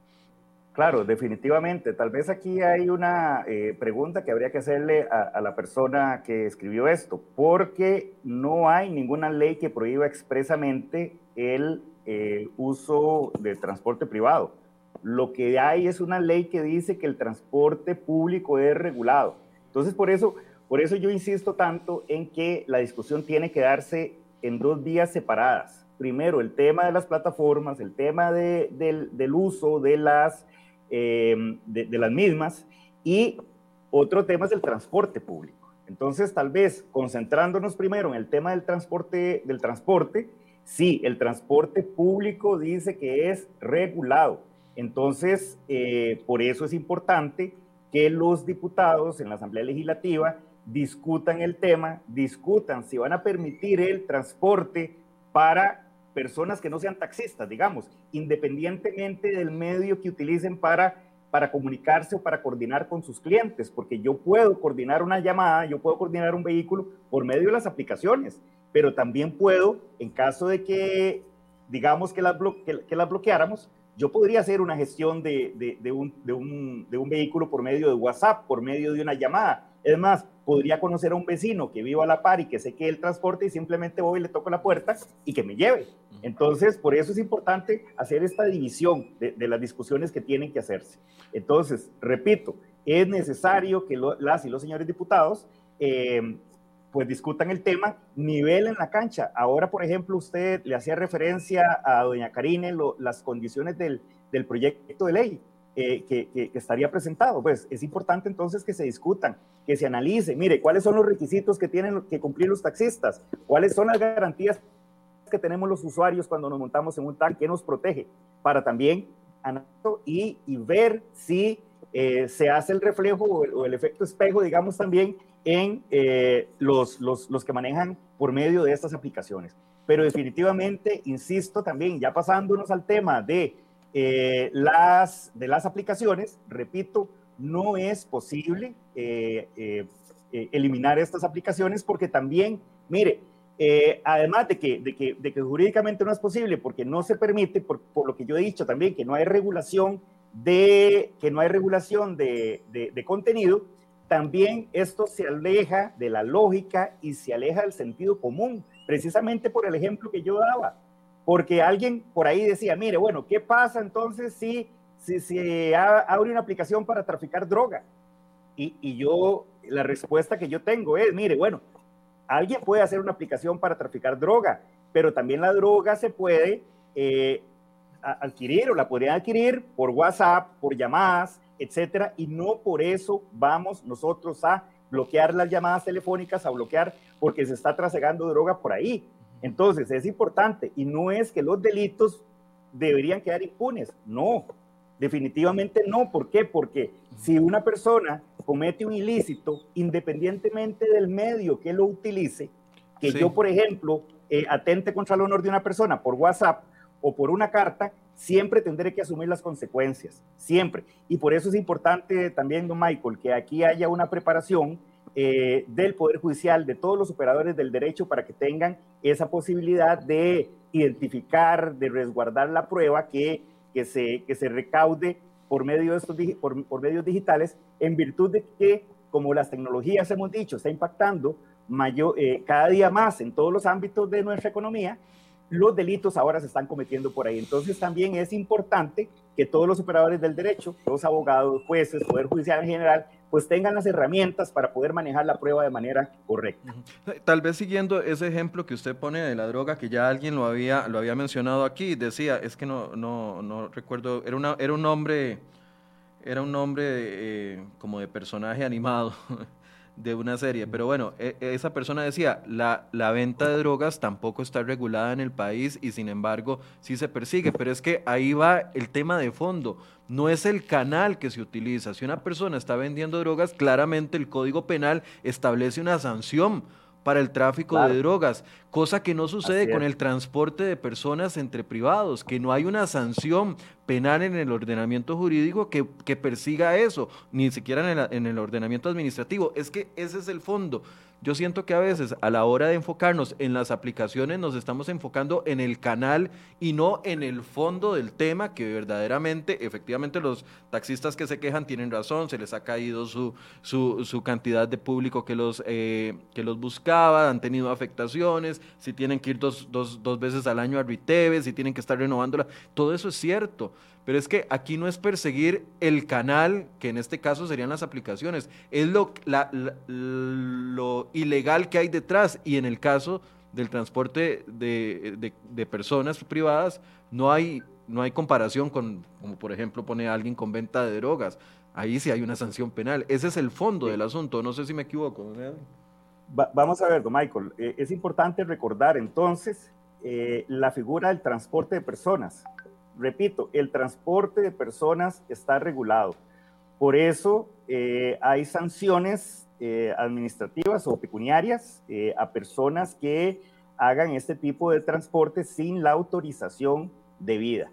Claro, definitivamente. Tal vez aquí hay una eh, pregunta que habría que hacerle a, la persona que escribió esto, porque no hay ninguna ley que prohíba expresamente el eh, uso de transporte privado. Lo que hay es una ley que dice que el transporte público es regulado. Entonces, por eso por eso yo insisto tanto en que la discusión tiene que darse en dos vías separadas. Primero, el tema de las plataformas, el tema del, uso de las, eh, de, las mismas y otro tema es el transporte público. Entonces, tal vez concentrándonos primero en el tema del transporte, del transporte, sí, el transporte público dice que es regulado. Entonces, eh, por eso es importante que los diputados en la Asamblea Legislativa discutan el tema, discutan si van a permitir el transporte para personas que no sean taxistas, digamos, independientemente del medio que utilicen para, para comunicarse o para coordinar con sus clientes, porque yo puedo coordinar una llamada, yo puedo coordinar un vehículo por medio de las aplicaciones, pero también puedo, en caso de que, digamos, que las, que, las bloqueáramos, yo podría hacer una gestión de, de, un, de, un, de un vehículo por medio de WhatsApp, por medio de una llamada. Es más, podría conocer a un vecino que viva a la par y que sé que él transporte y simplemente voy y le toco la puerta y que me lleve. Entonces, por eso es importante hacer esta división de, las discusiones que tienen que hacerse. Entonces, repito, es necesario que las y los señores diputados eh, pues discutan el tema, nivel en la cancha. Ahora, por ejemplo, usted le hacía referencia a doña Karine las condiciones del, proyecto de ley. Eh, que, estaría presentado. Pues es importante entonces que se discutan, que se analice, mire, cuáles son los requisitos que tienen que cumplir los taxistas, cuáles son las garantías que tenemos los usuarios cuando nos montamos en un taxi, que nos protege, para también y, y ver si eh, se hace el reflejo o el, efecto espejo, digamos, también en eh, los, los, los que manejan por medio de estas aplicaciones. Pero definitivamente, insisto también, ya pasándonos al tema de eh, las, de las aplicaciones, repito, no es posible eh, eliminar estas aplicaciones porque también, mire, además de que, de, que, de que, jurídicamente no es posible porque no se permite, por, por, lo que yo he dicho también, que no hay regulación de, que no hay regulación de, de contenido, también esto se aleja de la lógica y se aleja del sentido común, precisamente por el ejemplo que yo daba. Porque alguien por ahí decía, mire, bueno, ¿qué pasa entonces si, si, si abre una aplicación para traficar droga? Y, y, yo, la respuesta que yo tengo es, mire, bueno, alguien puede hacer una aplicación para traficar droga, pero también la droga se puede eh, adquirir o la podrían adquirir por WhatsApp, por llamadas, etcétera, y no por eso vamos nosotros a bloquear las llamadas telefónicas, a bloquear porque se está trasegando droga por ahí. Entonces, es importante y no es que los delitos deberían quedar impunes, no, definitivamente no. ¿Por qué? Porque si una persona comete un ilícito, independientemente del medio que lo utilice, que yo, por ejemplo, eh, atente contra el honor de una persona por WhatsApp o por una carta, siempre tendré que asumir las consecuencias, siempre. Y por eso es importante también, don Michael, que aquí haya una preparación eh, del Poder Judicial, de todos los operadores del derecho, para que tengan esa posibilidad de identificar, de resguardar la prueba que, que, se, que se recaude por, medio de estos, por, por medios digitales, en virtud de que, como las tecnologías hemos dicho, está impactando mayor, eh, cada día más en todos los ámbitos de nuestra economía, los delitos ahora se están cometiendo por ahí. Entonces también es importante que todos los operadores del derecho, los abogados, jueces, Poder Judicial en general, pues tengan las herramientas para poder manejar la prueba de manera correcta. Tal vez siguiendo ese ejemplo que usted pone de la droga, que ya alguien lo había, lo había mencionado aquí, decía, es que no, no, no recuerdo, era, una, era un nombre, era un nombre eh, como de personaje animado. de una serie. Pero bueno, e, esa persona decía, la, la venta de drogas tampoco está regulada en el país y sin embargo sí se persigue. Pero es que ahí va el tema de fondo. No es el canal que se utiliza. Si una persona está vendiendo drogas, claramente el Código Penal establece una sanción para el tráfico de drogas, cosa que no sucede con el transporte de personas entre privados, que no hay una sanción penal en el ordenamiento jurídico que, que persiga eso, ni siquiera en el, en el ordenamiento administrativo. Es que ese es el fondo. Yo siento que a veces a la hora de enfocarnos en las aplicaciones nos estamos enfocando en el canal y no en el fondo del tema que verdaderamente, efectivamente los taxistas que se quejan tienen razón, se les ha caído su, su, cantidad de público que los, eh, que los buscaba, han tenido afectaciones, si tienen que ir dos, dos, dos veces al año a Riteve, si tienen que estar renovándola, todo eso es cierto. Pero es que aquí no es perseguir el canal, que en este caso serían las aplicaciones, es lo, lo ilegal que hay detrás. Y en el caso del transporte de, personas privadas, no hay, no hay comparación con, como por ejemplo pone alguien con venta de drogas. Ahí sí hay una sanción penal. Ese es el fondo del asunto. No sé si me equivoco. vamos a ver, don Michael. Eh, es importante recordar entonces eh, la figura del transporte de personas repito, el transporte de personas está regulado. Por eso eh, hay sanciones eh, administrativas o pecuniarias eh, a personas que hagan este tipo de transporte sin la autorización debida.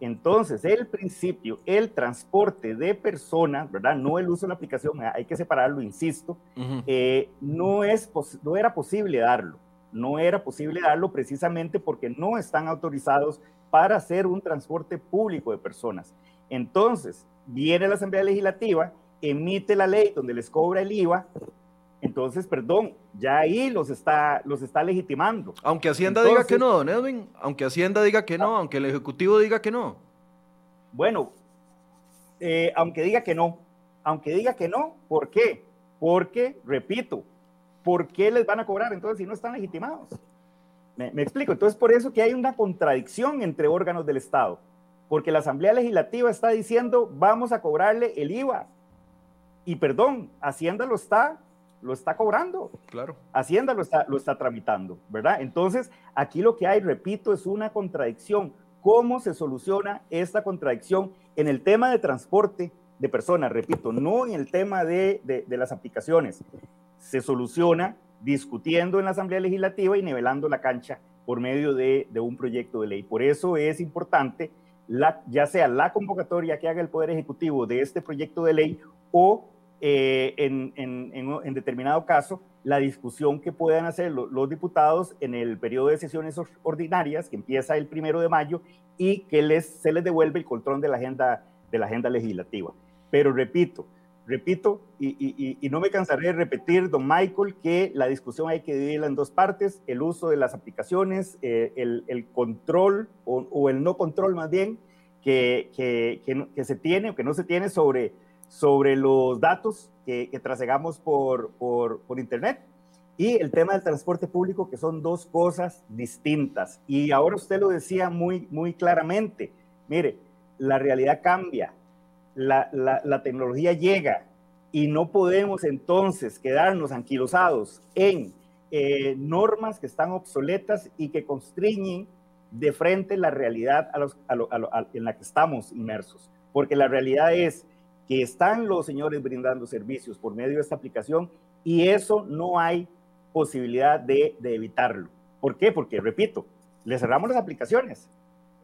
Entonces, el principio, el transporte de personas, ¿verdad? No el uso de la aplicación, hay que separarlo, insisto, no, es no era posible darlo. No era posible darlo precisamente porque no están autorizados para hacer un transporte público de personas. Entonces, viene la Asamblea Legislativa, emite la ley donde les cobra el IVA, entonces, perdón, ya ahí los está, los está legitimando. Aunque Hacienda diga que no, don Edwin, aunque Hacienda diga que no, aunque el Ejecutivo diga que no. Bueno, eh, aunque diga que no, aunque diga que no, ¿por qué? Porque, repito, ¿por qué les van a cobrar entonces si no están legitimados? Me, explico. Entonces, por eso que hay una contradicción entre órganos del Estado, porque la Asamblea Legislativa está diciendo, vamos a cobrarle el IVA. Y perdón, Hacienda lo está, lo está cobrando. Claro. Hacienda lo está, lo está tramitando, ¿verdad? Entonces, aquí lo que hay, repito, es una contradicción. ¿Cómo se soluciona esta contradicción en el tema de transporte de personas? Repito, no en el tema de, de las aplicaciones. Se soluciona discutiendo en la Asamblea Legislativa y nivelando la cancha por medio de, un proyecto de ley. Por eso es importante, la, ya sea la convocatoria que haga el Poder Ejecutivo de este proyecto de ley o eh, en, determinado caso la discusión que puedan hacer los, diputados en el periodo de sesiones ordinarias que empieza el primero de mayo y que les, se les devuelve el control de la agenda, de la agenda legislativa. Pero repito, Repito, y, no me cansaré de repetir, don Michael, que la discusión hay que dividirla en dos partes, el uso de las aplicaciones, eh, el, control o, el no control más bien que, que, se tiene o que no se tiene sobre, sobre los datos que, trasegamos por, por, por Internet y el tema del transporte público, que son dos cosas distintas. Y ahora usted lo decía muy, muy claramente, mire, la realidad cambia, la, tecnología llega y no podemos entonces quedarnos anquilosados en eh, normas que están obsoletas y que constriñen de frente la realidad en la que estamos inmersos. Porque la realidad es que están los señores brindando servicios por medio de esta aplicación y eso no hay posibilidad de, evitarlo. ¿Por qué? Porque, repito, le cerramos las aplicaciones,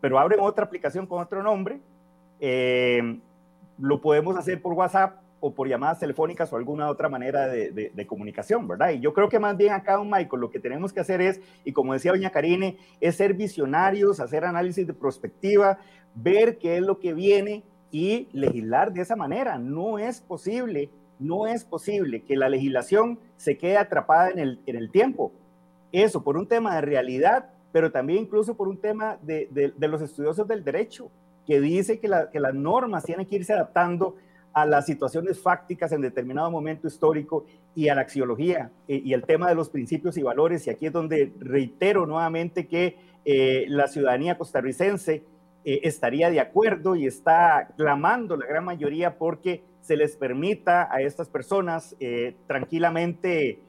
pero abren otra aplicación con otro nombre eh, lo podemos hacer por WhatsApp o por llamadas telefónicas o alguna otra manera de, comunicación, ¿verdad? Y yo creo que más bien acá, Michael, lo que tenemos que hacer es, y como decía doña Karine, es ser visionarios, hacer análisis de prospectiva, ver qué es lo que viene y legislar de esa manera. No es posible, no es posible que la legislación se quede atrapada en el, en el tiempo. Eso por un tema de realidad, pero también incluso por un tema de, de los estudiosos del derecho que dice que, que las normas tienen que irse adaptando a las situaciones fácticas en determinado momento histórico y a la axiología eh, y el tema de los principios y valores. Y aquí es donde reitero nuevamente que eh, la ciudadanía costarricense eh, estaría de acuerdo y está clamando la gran mayoría porque se les permita a estas personas tranquilamente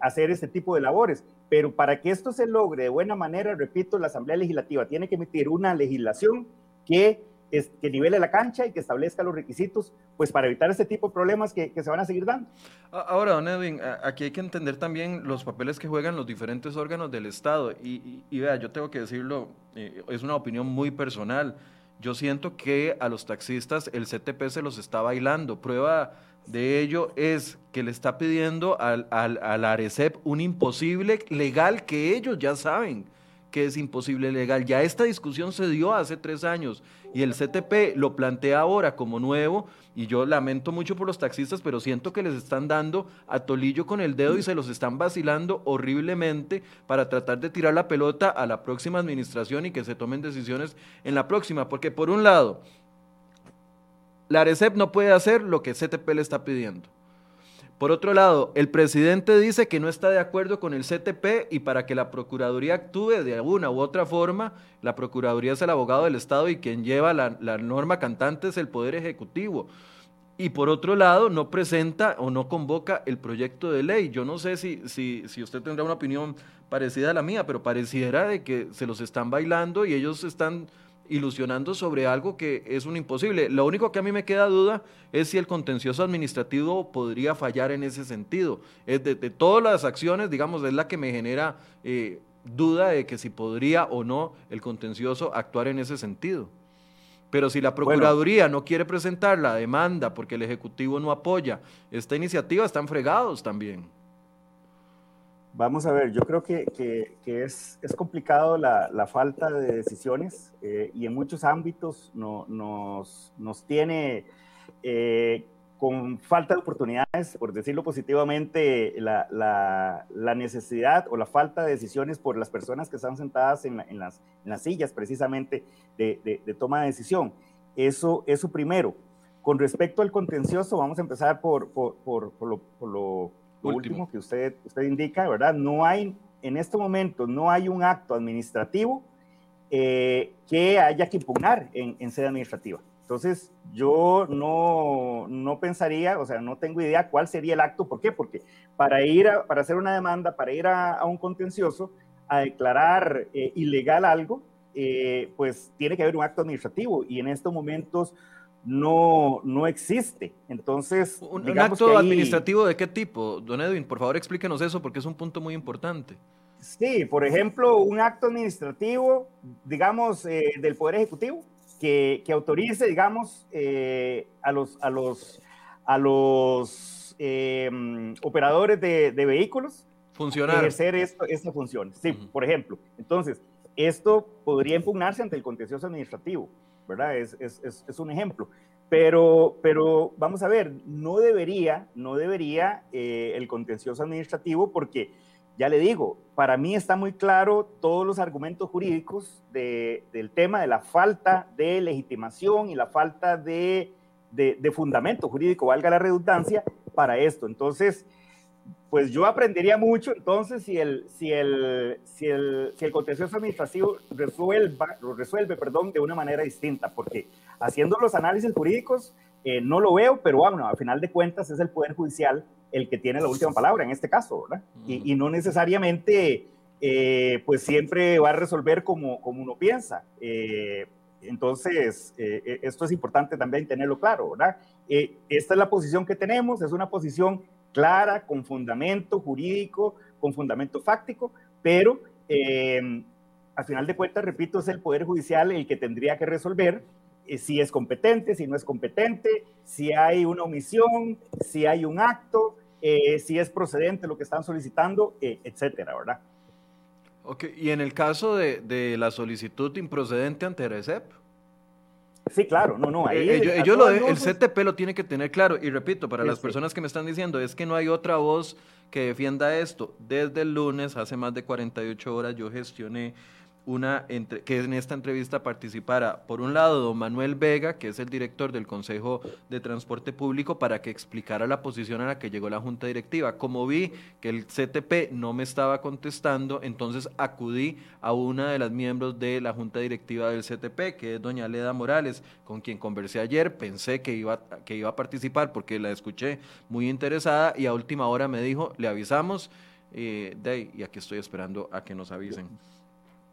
hacer este tipo de labores. Pero para que esto se logre de buena manera, repito, la Asamblea Legislativa tiene que emitir una legislación que que nivele la cancha y que establezca los requisitos, pues para evitar este tipo de problemas que, se van a seguir dando. Ahora, don Edwin, aquí hay que entender también los papeles que juegan los diferentes órganos del Estado. Y, vea, yo tengo que decirlo, eh, es una opinión muy personal. Yo siento que a los taxistas el CTP se los está bailando. Prueba de ello es que le está pidiendo al, al, al ARECEP un imposible legal que ellos ya saben que es imposible legal. Ya esta discusión se dio hace tres años y el CTP lo plantea ahora como nuevo y yo lamento mucho por los taxistas, pero siento que les están dando a tolillo con el dedo y se los están vacilando horriblemente para tratar de tirar la pelota a la próxima administración y que se tomen decisiones en la próxima, porque por un lado, la ARECEP no puede hacer lo que CTP le está pidiendo. Por otro lado, el presidente dice que no está de acuerdo con el CTP y para que la Procuraduría actúe de alguna u otra forma, la Procuraduría es el abogado del Estado y quien lleva la, norma cantante es el Poder Ejecutivo. Y por otro lado, no presenta o no convoca el proyecto de ley. Yo no sé si, si, si usted tendrá una opinión parecida a la mía, pero pareciera de que se los están bailando y ellos están ilusionando sobre algo que es un imposible. Lo único que a mí me queda duda es si el contencioso administrativo podría fallar en ese sentido. Es de, todas las acciones, digamos, es la que me genera eh, duda de que si podría o no el contencioso actuar en ese sentido. Pero si la Procuraduría no quiere presentar la demanda porque el Ejecutivo no apoya esta iniciativa, están fregados también. Vamos a ver, yo creo que, que, es, es, complicado la, la, falta de decisiones eh, y en muchos ámbitos no, nos, nos, tiene eh, con falta de oportunidades, por decirlo positivamente, la, la, la, necesidad o la falta de decisiones por las personas que están sentadas en, en, las, en las, sillas precisamente de, de, toma de decisión. Eso, eso primero. Con respecto al contencioso, vamos a empezar por, por, por, por lo lo último. que usted, usted indica, ¿verdad? No hay, en este momento, no hay un acto administrativo eh, que haya que impugnar en, en, sede administrativa. Entonces, yo no, no pensaría, o sea, no tengo idea cuál sería el acto. ¿Por qué? Porque para ir a, para hacer una demanda, para ir a, un contencioso, a declarar eh, ilegal algo, eh, pues tiene que haber un acto administrativo. Y en estos momentos no, no existe. Entonces, ¿un, acto administrativo de qué tipo? Don Edwin, por favor explíquenos eso porque es un punto muy importante. Sí, por ejemplo, un acto administrativo, digamos, eh, del Poder Ejecutivo, que, que autorice, digamos, eh, a los, a los, a los eh, operadores de, de, vehículos Funcionar. ejercer esto, esta función. Sí, por ejemplo. Entonces, esto podría impugnarse ante el contencioso administrativo. ¿Verdad? Es, es, es, un ejemplo. Pero, pero vamos a ver, no debería, no debería eh, el contencioso administrativo porque, ya le digo, para mí está muy claro todos los argumentos jurídicos de, del tema de la falta de legitimación y la falta de, de, de fundamento jurídico, valga la redundancia, para esto. Entonces, pues yo aprendería mucho entonces si el, si el, si el, si el contencioso administrativo resuelva, lo resuelve perdón, de una manera distinta, porque haciendo los análisis jurídicos eh, no lo veo, pero bueno, a final de cuentas es el Poder Judicial el que tiene la última palabra en este caso, ¿verdad? Y, y, no necesariamente eh, pues siempre va a resolver como, como uno piensa. Eh, entonces, esto es importante también tenerlo claro, ¿verdad? esta es la posición que tenemos, es una posición clara, con fundamento jurídico, con fundamento fáctico, pero eh, al final de cuentas, repito, es el Poder Judicial el que tendría que resolver eh, si es competente, si no es competente, si hay una omisión, si hay un acto, eh, si es procedente lo que están solicitando, etcétera, ¿verdad? Ok, y en el caso de, de la solicitud improcedente ante RECEP, Sí, claro, no, no. Ahí, eh, el CTP lo tiene que tener claro. Y repito, para las personas que me están diciendo, es que no hay otra voz que defienda esto. Desde el lunes, hace más de 48 horas, yo gestioné una que en esta entrevista participara, por un lado, don Manuel Vega, que es el director del Consejo de Transporte Público, para que explicara la posición a la que llegó la Junta Directiva. Como vi que el CTP no me estaba contestando, entonces acudí a una de las miembros de la Junta Directiva del CTP, que es doña Leda Morales, con quien conversé ayer. Pensé que iba, que iba a participar porque la escuché muy interesada y a última hora me dijo, le avisamos, eh, de, y aquí estoy esperando a que nos avisen.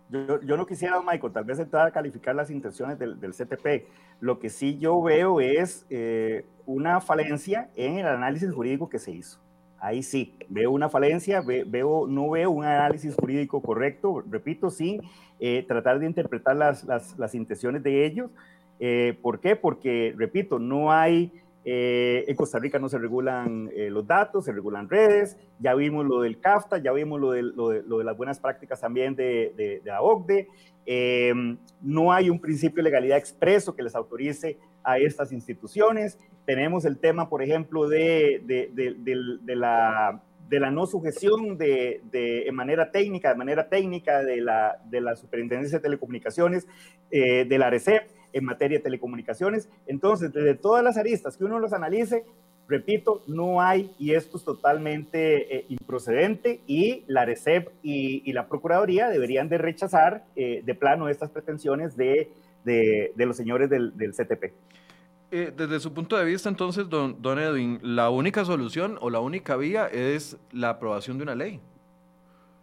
Yo, no quisiera, Michael, tal vez entrar a calificar las intenciones del, CTP. Lo que sí yo veo es eh, una falencia en el análisis jurídico que se hizo. Ahí sí, veo una falencia, veo, no veo un análisis jurídico correcto, repito, sin eh, tratar de interpretar las intenciones de ellos. Eh, ¿Por qué? Porque, repito, no hay eh, en Costa Rica no se regulan eh, los datos, se regulan redes, ya vimos lo del CAFTA, ya vimos lo de, las buenas prácticas también de, de, OCDE. Em, no hay un principio de legalidad expreso que les autorice a estas instituciones. Tenemos el tema, por ejemplo, de, la, no sujeción de, manera técnica, de manera técnica de la, de la Superintendencia de Telecomunicaciones, eh, de la en materia de telecomunicaciones. Entonces, desde todas las aristas que uno los analice, repito, no hay, y esto es totalmente eh, improcedente, y la RECEP y, la Procuraduría deberían de rechazar eh, de plano estas pretensiones de, de, los señores del, CTP. Eh, desde su punto de vista, entonces, don Edwin, la única solución o la única vía es la aprobación de una ley.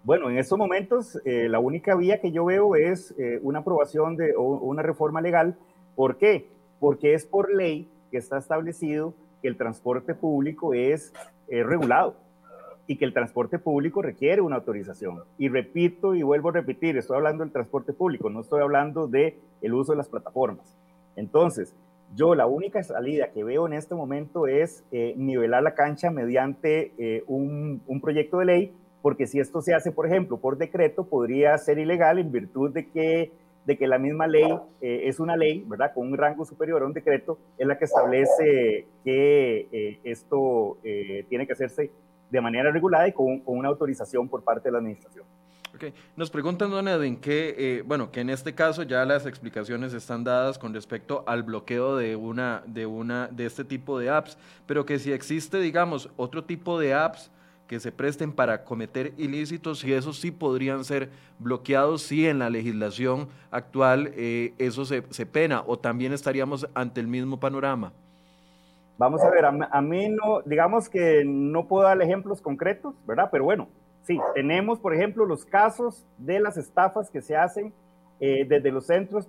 Bueno, en estos momentos eh, la única vía que yo veo es eh, una aprobación de una reforma legal. ¿Por qué? Porque es por ley que está establecido que el transporte público es regulado y que el transporte público requiere una autorización. Y repito y vuelvo a repetir, estoy hablando del transporte público, no estoy hablando de uso de las plataformas. Entonces, yo la única salida que veo en este momento es eh, nivelar la cancha mediante un proyecto de ley porque si esto se hace, por ejemplo, por decreto, podría ser ilegal en virtud de que, de que la misma ley eh, es una ley, ¿verdad? Con un rango superior a un decreto, es la que establece que eh, esto eh, tiene que hacerse de manera regulada y con, con, una autorización por parte de la administración. Okay. Nos preguntan, don Edwin, que, bueno, que en este caso ya las explicaciones están dadas con respecto al bloqueo de, una, de, una, de este tipo de apps, pero que si existe, digamos, otro tipo de apps, que se presten para cometer ilícitos y esos sí podrían ser bloqueados si en la legislación actual eh, eso se, pena o también estaríamos ante el mismo panorama. Vamos a ver, a, mí no, digamos que no puedo dar ejemplos concretos, ¿verdad? Pero bueno, sí, tenemos, por ejemplo, los casos de las estafas que se hacen eh, desde los centros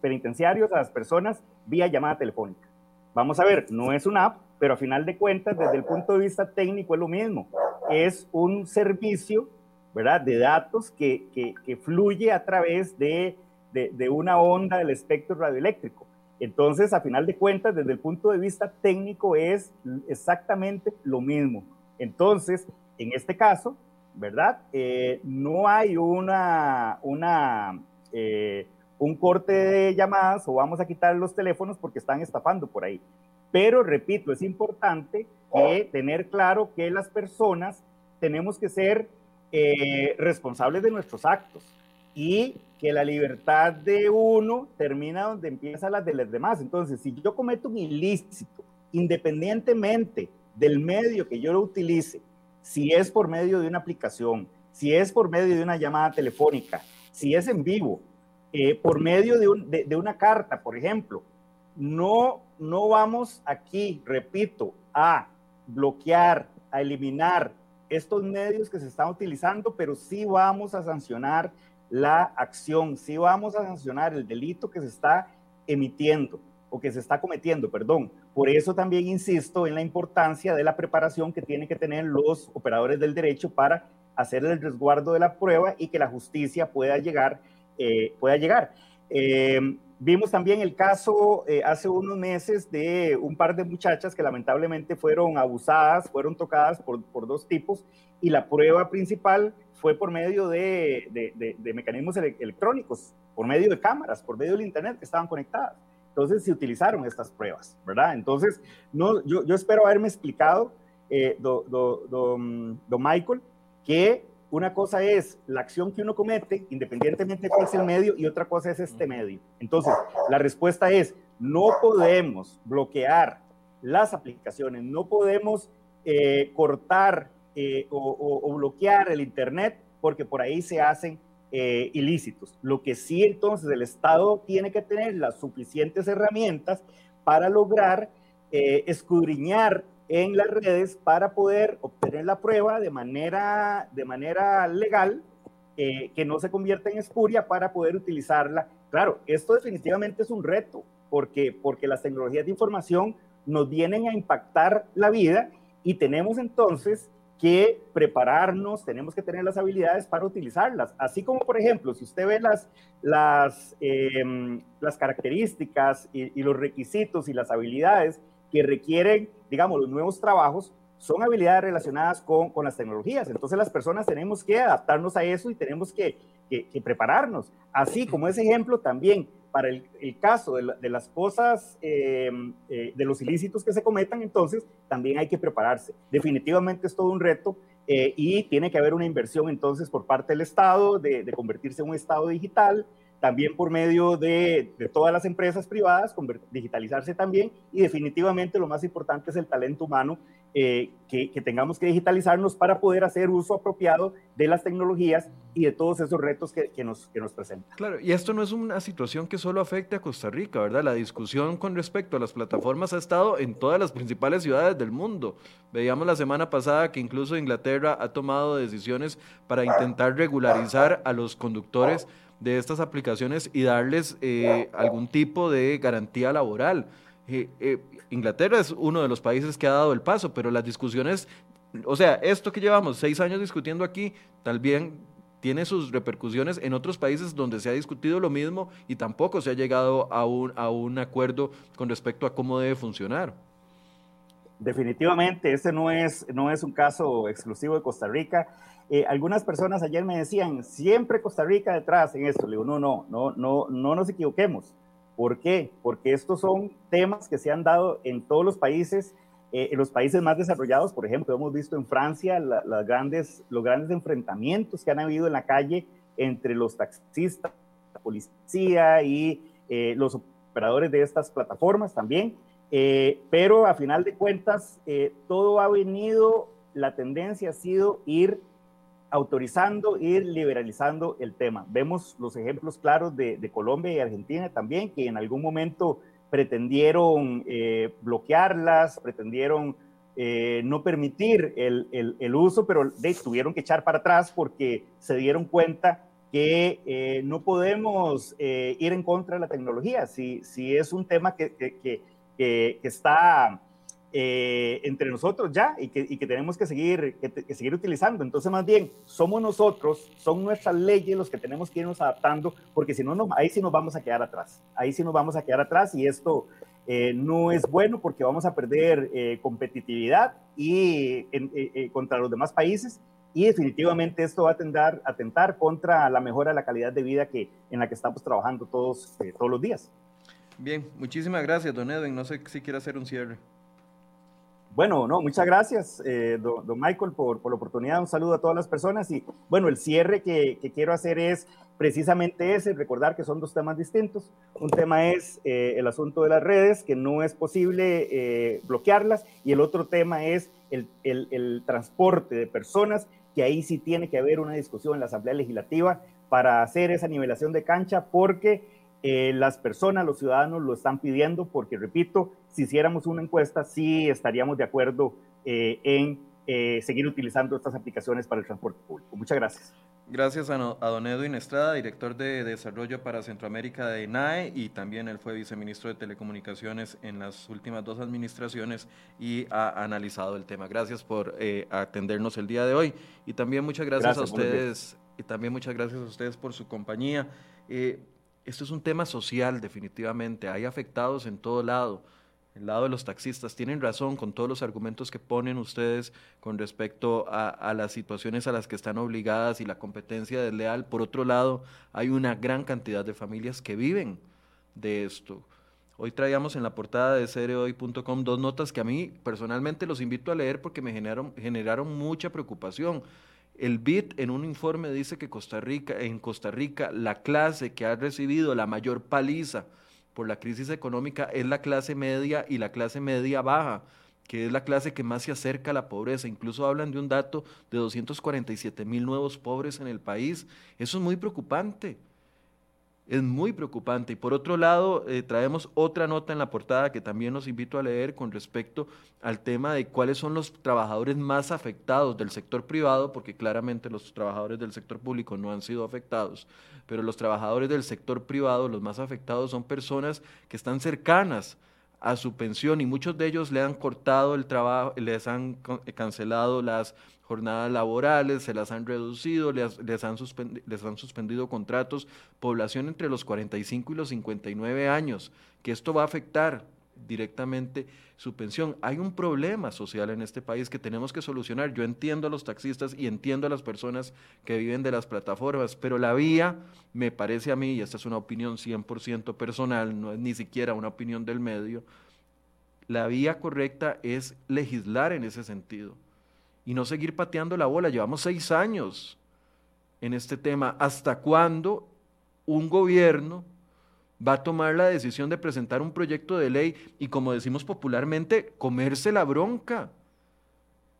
penitenciarios a las personas vía llamada telefónica. Vamos a ver, no es una app, pero a final de cuentas, desde el punto de vista técnico es lo mismo. Es un servicio, ¿verdad?, de datos que, que, fluye a través de, de, una onda del espectro radioeléctrico. Entonces, a final de cuentas, desde el punto de vista técnico es exactamente lo mismo. Entonces, en este caso, ¿verdad? Eh, no hay una, una, eh, un corte de llamadas o vamos a quitar los teléfonos porque están estafando por ahí. Pero repito, es importante tener claro que las personas tenemos que ser eh, responsables de nuestros actos y que la libertad de uno termina donde empieza la de los demás. Entonces, si yo cometo un ilícito, independientemente del medio que yo lo utilice, si es por medio de una aplicación, si es por medio de una llamada telefónica, si es en vivo, eh, por medio de, una carta, por ejemplo, no, no vamos aquí, repito, a bloquear, a eliminar estos medios que se están utilizando, pero sí vamos a sancionar la acción, sí vamos a sancionar el delito que se está emitiendo o que se está cometiendo, perdón. Por eso también insisto en la importancia de la preparación que tienen que tener los operadores del derecho para hacer el resguardo de la prueba y que la justicia pueda llegar. Eh, pueda llegar. Eh, Vimos también el caso eh, hace unos meses de un par de muchachas que lamentablemente fueron abusadas, fueron tocadas por, por dos tipos y la prueba principal fue por medio de, de, mecanismos electrónicos, por medio de cámaras, por medio del Internet que estaban conectadas. Entonces se utilizaron estas pruebas, ¿verdad? Entonces, no, yo, yo espero haberme explicado, eh, do, do, do, Michael, que una cosa es la acción que uno comete, independientemente de cuál es el medio, y otra cosa es este medio. Entonces, la respuesta es, no podemos bloquear las aplicaciones, no podemos eh, cortar eh, o, bloquear el Internet porque por ahí se hacen eh, ilícitos. Lo que sí entonces el Estado tiene que tener las suficientes herramientas para lograr escudriñar en las redes para poder obtener la prueba de manera, de manera legal, que no se convierta en espuria para poder utilizarla. Claro, esto definitivamente es un reto, porque, porque las tecnologías de información nos vienen a impactar la vida y tenemos entonces que prepararnos, tenemos que tener las habilidades para utilizarlas. Así como, por ejemplo, si usted ve las, las, em, las características y, los requisitos y las habilidades que requieren, digamos, los nuevos trabajos, son habilidades relacionadas con, con, las tecnologías. Entonces las personas tenemos que adaptarnos a eso y tenemos que, que, prepararnos. Así como ese ejemplo también para el, caso de, las cosas, em, eh, de los ilícitos que se cometan, entonces también hay que prepararse. Definitivamente es todo un reto eh, y tiene que haber una inversión entonces por parte del Estado de, de convertirse en un Estado digital, también por medio de, de, todas las empresas privadas, digitalizarse también y definitivamente lo más importante es el talento humano eh, que, tengamos que digitalizarnos para poder hacer uso apropiado de las tecnologías y de todos esos retos que, nos, que nos presentan. Claro, y esto no es una situación que solo afecte a Costa Rica, ¿verdad? La discusión con respecto a las plataformas ha estado en todas las principales ciudades del mundo. Veíamos la semana pasada que incluso Inglaterra ha tomado decisiones para intentar regularizar a los conductores de estas aplicaciones y darles eh, algún tipo de garantía laboral. Eh, eh, Inglaterra es uno de los países que ha dado el paso, pero las discusiones, o sea, esto que llevamos seis años discutiendo aquí, también tiene sus repercusiones en otros países donde se ha discutido lo mismo y tampoco se ha llegado a un, a un acuerdo con respecto a cómo debe funcionar. Definitivamente, este no es, no es un caso exclusivo de Costa Rica. Eh, algunas personas ayer me decían, siempre Costa Rica detrás en esto. Le digo, no, no, no, no, no nos equivoquemos. ¿Por qué? Porque estos son temas que se han dado en todos los países, eh, en los países más desarrollados, por ejemplo, hemos visto en Francia las grandes, los grandes enfrentamientos que han habido en la calle entre los taxistas, la policía y eh, los operadores de estas plataformas también. Eh, pero a final de cuentas, todo ha venido, la tendencia ha sido ir autorizando, ir liberalizando el tema. Vemos los ejemplos claros de, Colombia y Argentina también, que en algún momento pretendieron eh, bloquearlas, pretendieron eh, no permitir el, uso, pero tuvieron que echar para atrás porque se dieron cuenta que eh, no podemos ir en contra de la tecnología. Si, si es un tema que, que, que está eh, entre nosotros ya y que, tenemos que seguir, que, seguir utilizando. Entonces, más bien, somos nosotros, son nuestras leyes los que tenemos que irnos adaptando, porque si no, no ahí sí nos vamos a quedar atrás. Ahí sí nos vamos a quedar atrás y esto eh, no es bueno porque vamos a perder eh, competitividad y contra los demás países y definitivamente esto va a atentar contra la mejora de la calidad de vida que, en la que estamos trabajando todos, todos los días. Bien, muchísimas gracias, don Edwin. No sé si quiere hacer un cierre. Bueno, no, muchas gracias, eh, don, Michael, por, la oportunidad. Un saludo a todas las personas. Y bueno, el cierre que, quiero hacer es precisamente ese, recordar que son dos temas distintos. Un tema es eh, el asunto de las redes, que no es posible eh, bloquearlas, y el otro tema es el transporte de personas, que ahí sí tiene que haber una discusión en la Asamblea Legislativa para hacer esa nivelación de cancha, porque eh, las personas, los ciudadanos lo están pidiendo porque, repito, si hiciéramos una encuesta, sí estaríamos de acuerdo eh, en eh, seguir utilizando estas aplicaciones para el transporte público. Muchas gracias. Gracias a, don Edwin Estrada, director de Desarrollo para Centroamérica de INAE y también él fue viceministro de Telecomunicaciones en las últimas dos administraciones y ha analizado el tema. Gracias por atendernos el día de hoy y también muchas gracias, a ustedes y también muchas gracias a ustedes por su compañía esto es un tema social definitivamente, hay afectados en todo lado. El lado de los taxistas tienen razón con todos los argumentos que ponen ustedes con respecto a, las situaciones a las que están obligadas y la competencia desleal. Por otro lado, hay una gran cantidad de familias que viven de esto. Hoy traíamos en la portada de cereoy.com dos notas que a mí personalmente los invito a leer porque me generaron, generaron mucha preocupación. El BID en un informe dice que Costa Rica, en Costa Rica la clase que ha recibido la mayor paliza por la crisis económica es la clase media y la clase media baja, que es la clase que más se acerca a la pobreza. Incluso hablan de un dato de 247 mil nuevos pobres en el país. Eso es muy preocupante es muy preocupante. Y por otro lado, eh, traemos otra nota en la portada que también los invito a leer con respecto al tema de cuáles son los trabajadores más afectados del sector privado, porque claramente los trabajadores del sector público no han sido afectados, pero los trabajadores del sector privado, los más afectados son personas que están cercanas a su pensión y muchos de ellos le han cortado el trabajo, les han cancelado las jornadas laborales, se las han reducido, les, han les han suspendido contratos, población entre los 45 y los 59 años, que esto va a afectar directamente su pensión. Hay un problema social en este país que tenemos que solucionar. Yo entiendo a los taxistas y entiendo a las personas que viven de las plataformas, pero la vía, me parece a mí, y esta es una opinión 100% personal, no es ni siquiera una opinión del medio, la vía correcta es legislar en ese sentido y no seguir pateando la bola. Llevamos seis años en este tema. ¿Hasta cuándo un gobierno va a tomar la decisión de presentar un proyecto de ley y, como decimos popularmente, comerse la bronca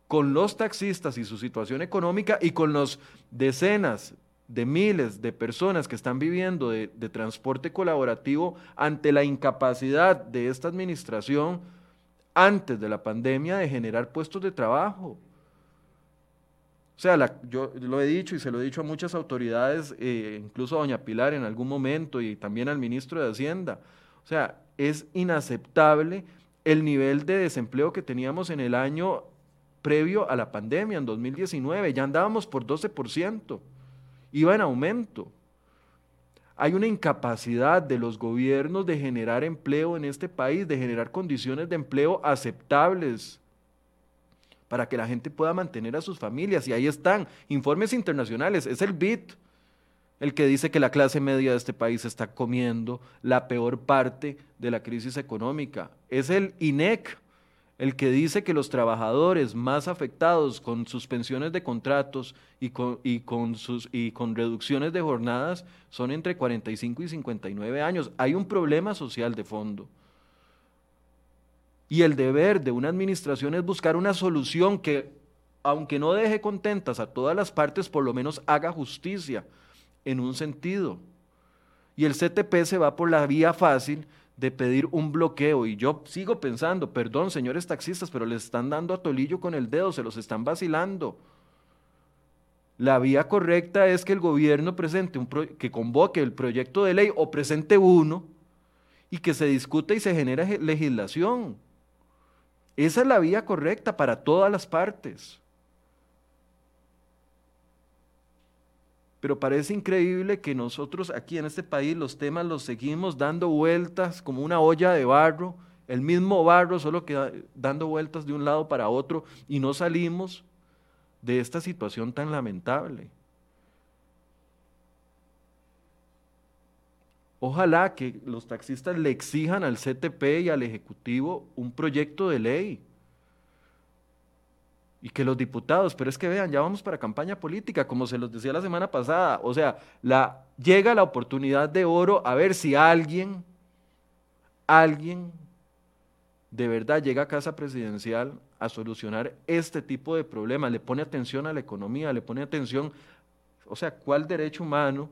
con los taxistas y su situación económica y con los decenas de miles de personas que están viviendo de, de transporte colaborativo ante la incapacidad de esta administración antes de la pandemia de generar puestos de trabajo? O sea, yo lo he dicho y se lo he dicho a muchas autoridades, eh, incluso a doña Pilar en algún momento y también al ministro de Hacienda. O sea, es inaceptable el nivel de desempleo que teníamos en el año previo a la pandemia, en 2019. Ya andábamos por 12%, iba en aumento. Hay una incapacidad de los gobiernos de generar empleo en este país, de generar condiciones de empleo aceptables para que la gente pueda mantener a sus familias. Y ahí están, informes internacionales, es el BIT el que dice que la clase media de este país está comiendo la peor parte de la crisis económica. Es el INEC el que dice que los trabajadores más afectados con suspensiones de contratos y con, y con, sus, y con reducciones de jornadas son entre 45 y 59 años. Hay un problema social de fondo. Y el deber de una administración es buscar una solución que, aunque no deje contentas a todas las partes, por lo menos haga justicia en un sentido. Y el CTP se va por la vía fácil de pedir un bloqueo. Y yo sigo pensando, perdón, señores taxistas, pero les están dando a tolillo con el dedo, se los están vacilando. La vía correcta es que el gobierno presente un que convoque el proyecto de ley o presente uno y que se discute y se genere legislación. Esa es la vía correcta para todas las partes. Pero parece increíble que nosotros aquí en este país los temas los seguimos dando vueltas como una olla de barro, el mismo barro, solo que dando vueltas de un lado para otro y no salimos de esta situación tan lamentable. Ojalá que los taxistas le exijan al CTP y al Ejecutivo un proyecto de ley. Y que los diputados, pero es que vean, ya vamos para campaña política, como se los decía la semana pasada. O sea, llega la oportunidad de oro a ver si alguien, alguien de verdad llega a casa presidencial a solucionar este tipo de problemas, le pone atención a la economía, le pone atención, o sea, ¿cuál derecho humano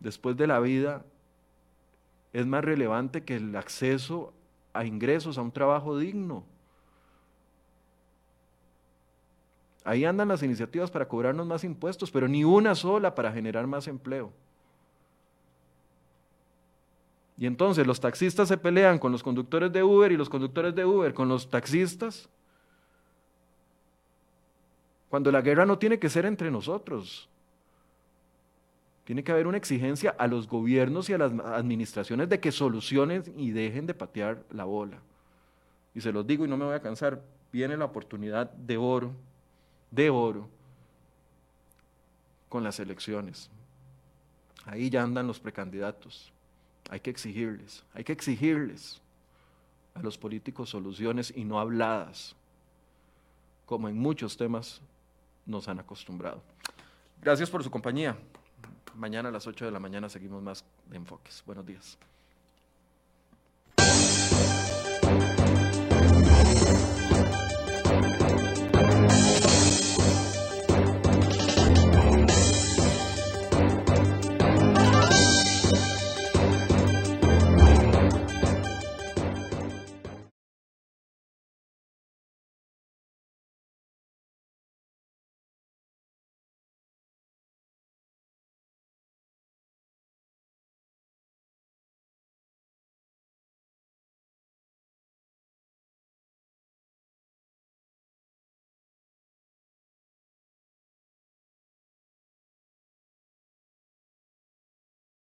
después de la vida es más relevante que el acceso a ingresos, a un trabajo digno. Ahí andan las iniciativas para cobrarnos más impuestos, pero ni una sola para generar más empleo. Y entonces los taxistas se pelean con los conductores de Uber y los conductores de Uber con los taxistas. Cuando la guerra no tiene que ser entre nosotros. Tiene que haber una exigencia a los gobiernos y a las administraciones de que solucionen y dejen de patear la bola. Y se los digo y no me voy a cansar, viene la oportunidad de oro, de oro, con las elecciones. Ahí ya andan los precandidatos. Hay que exigirles, hay que exigirles a los políticos soluciones y no habladas, como en muchos temas nos han acostumbrado. Gracias por su compañía. Mañana a las 8 de la mañana seguimos más de enfoques. Buenos días.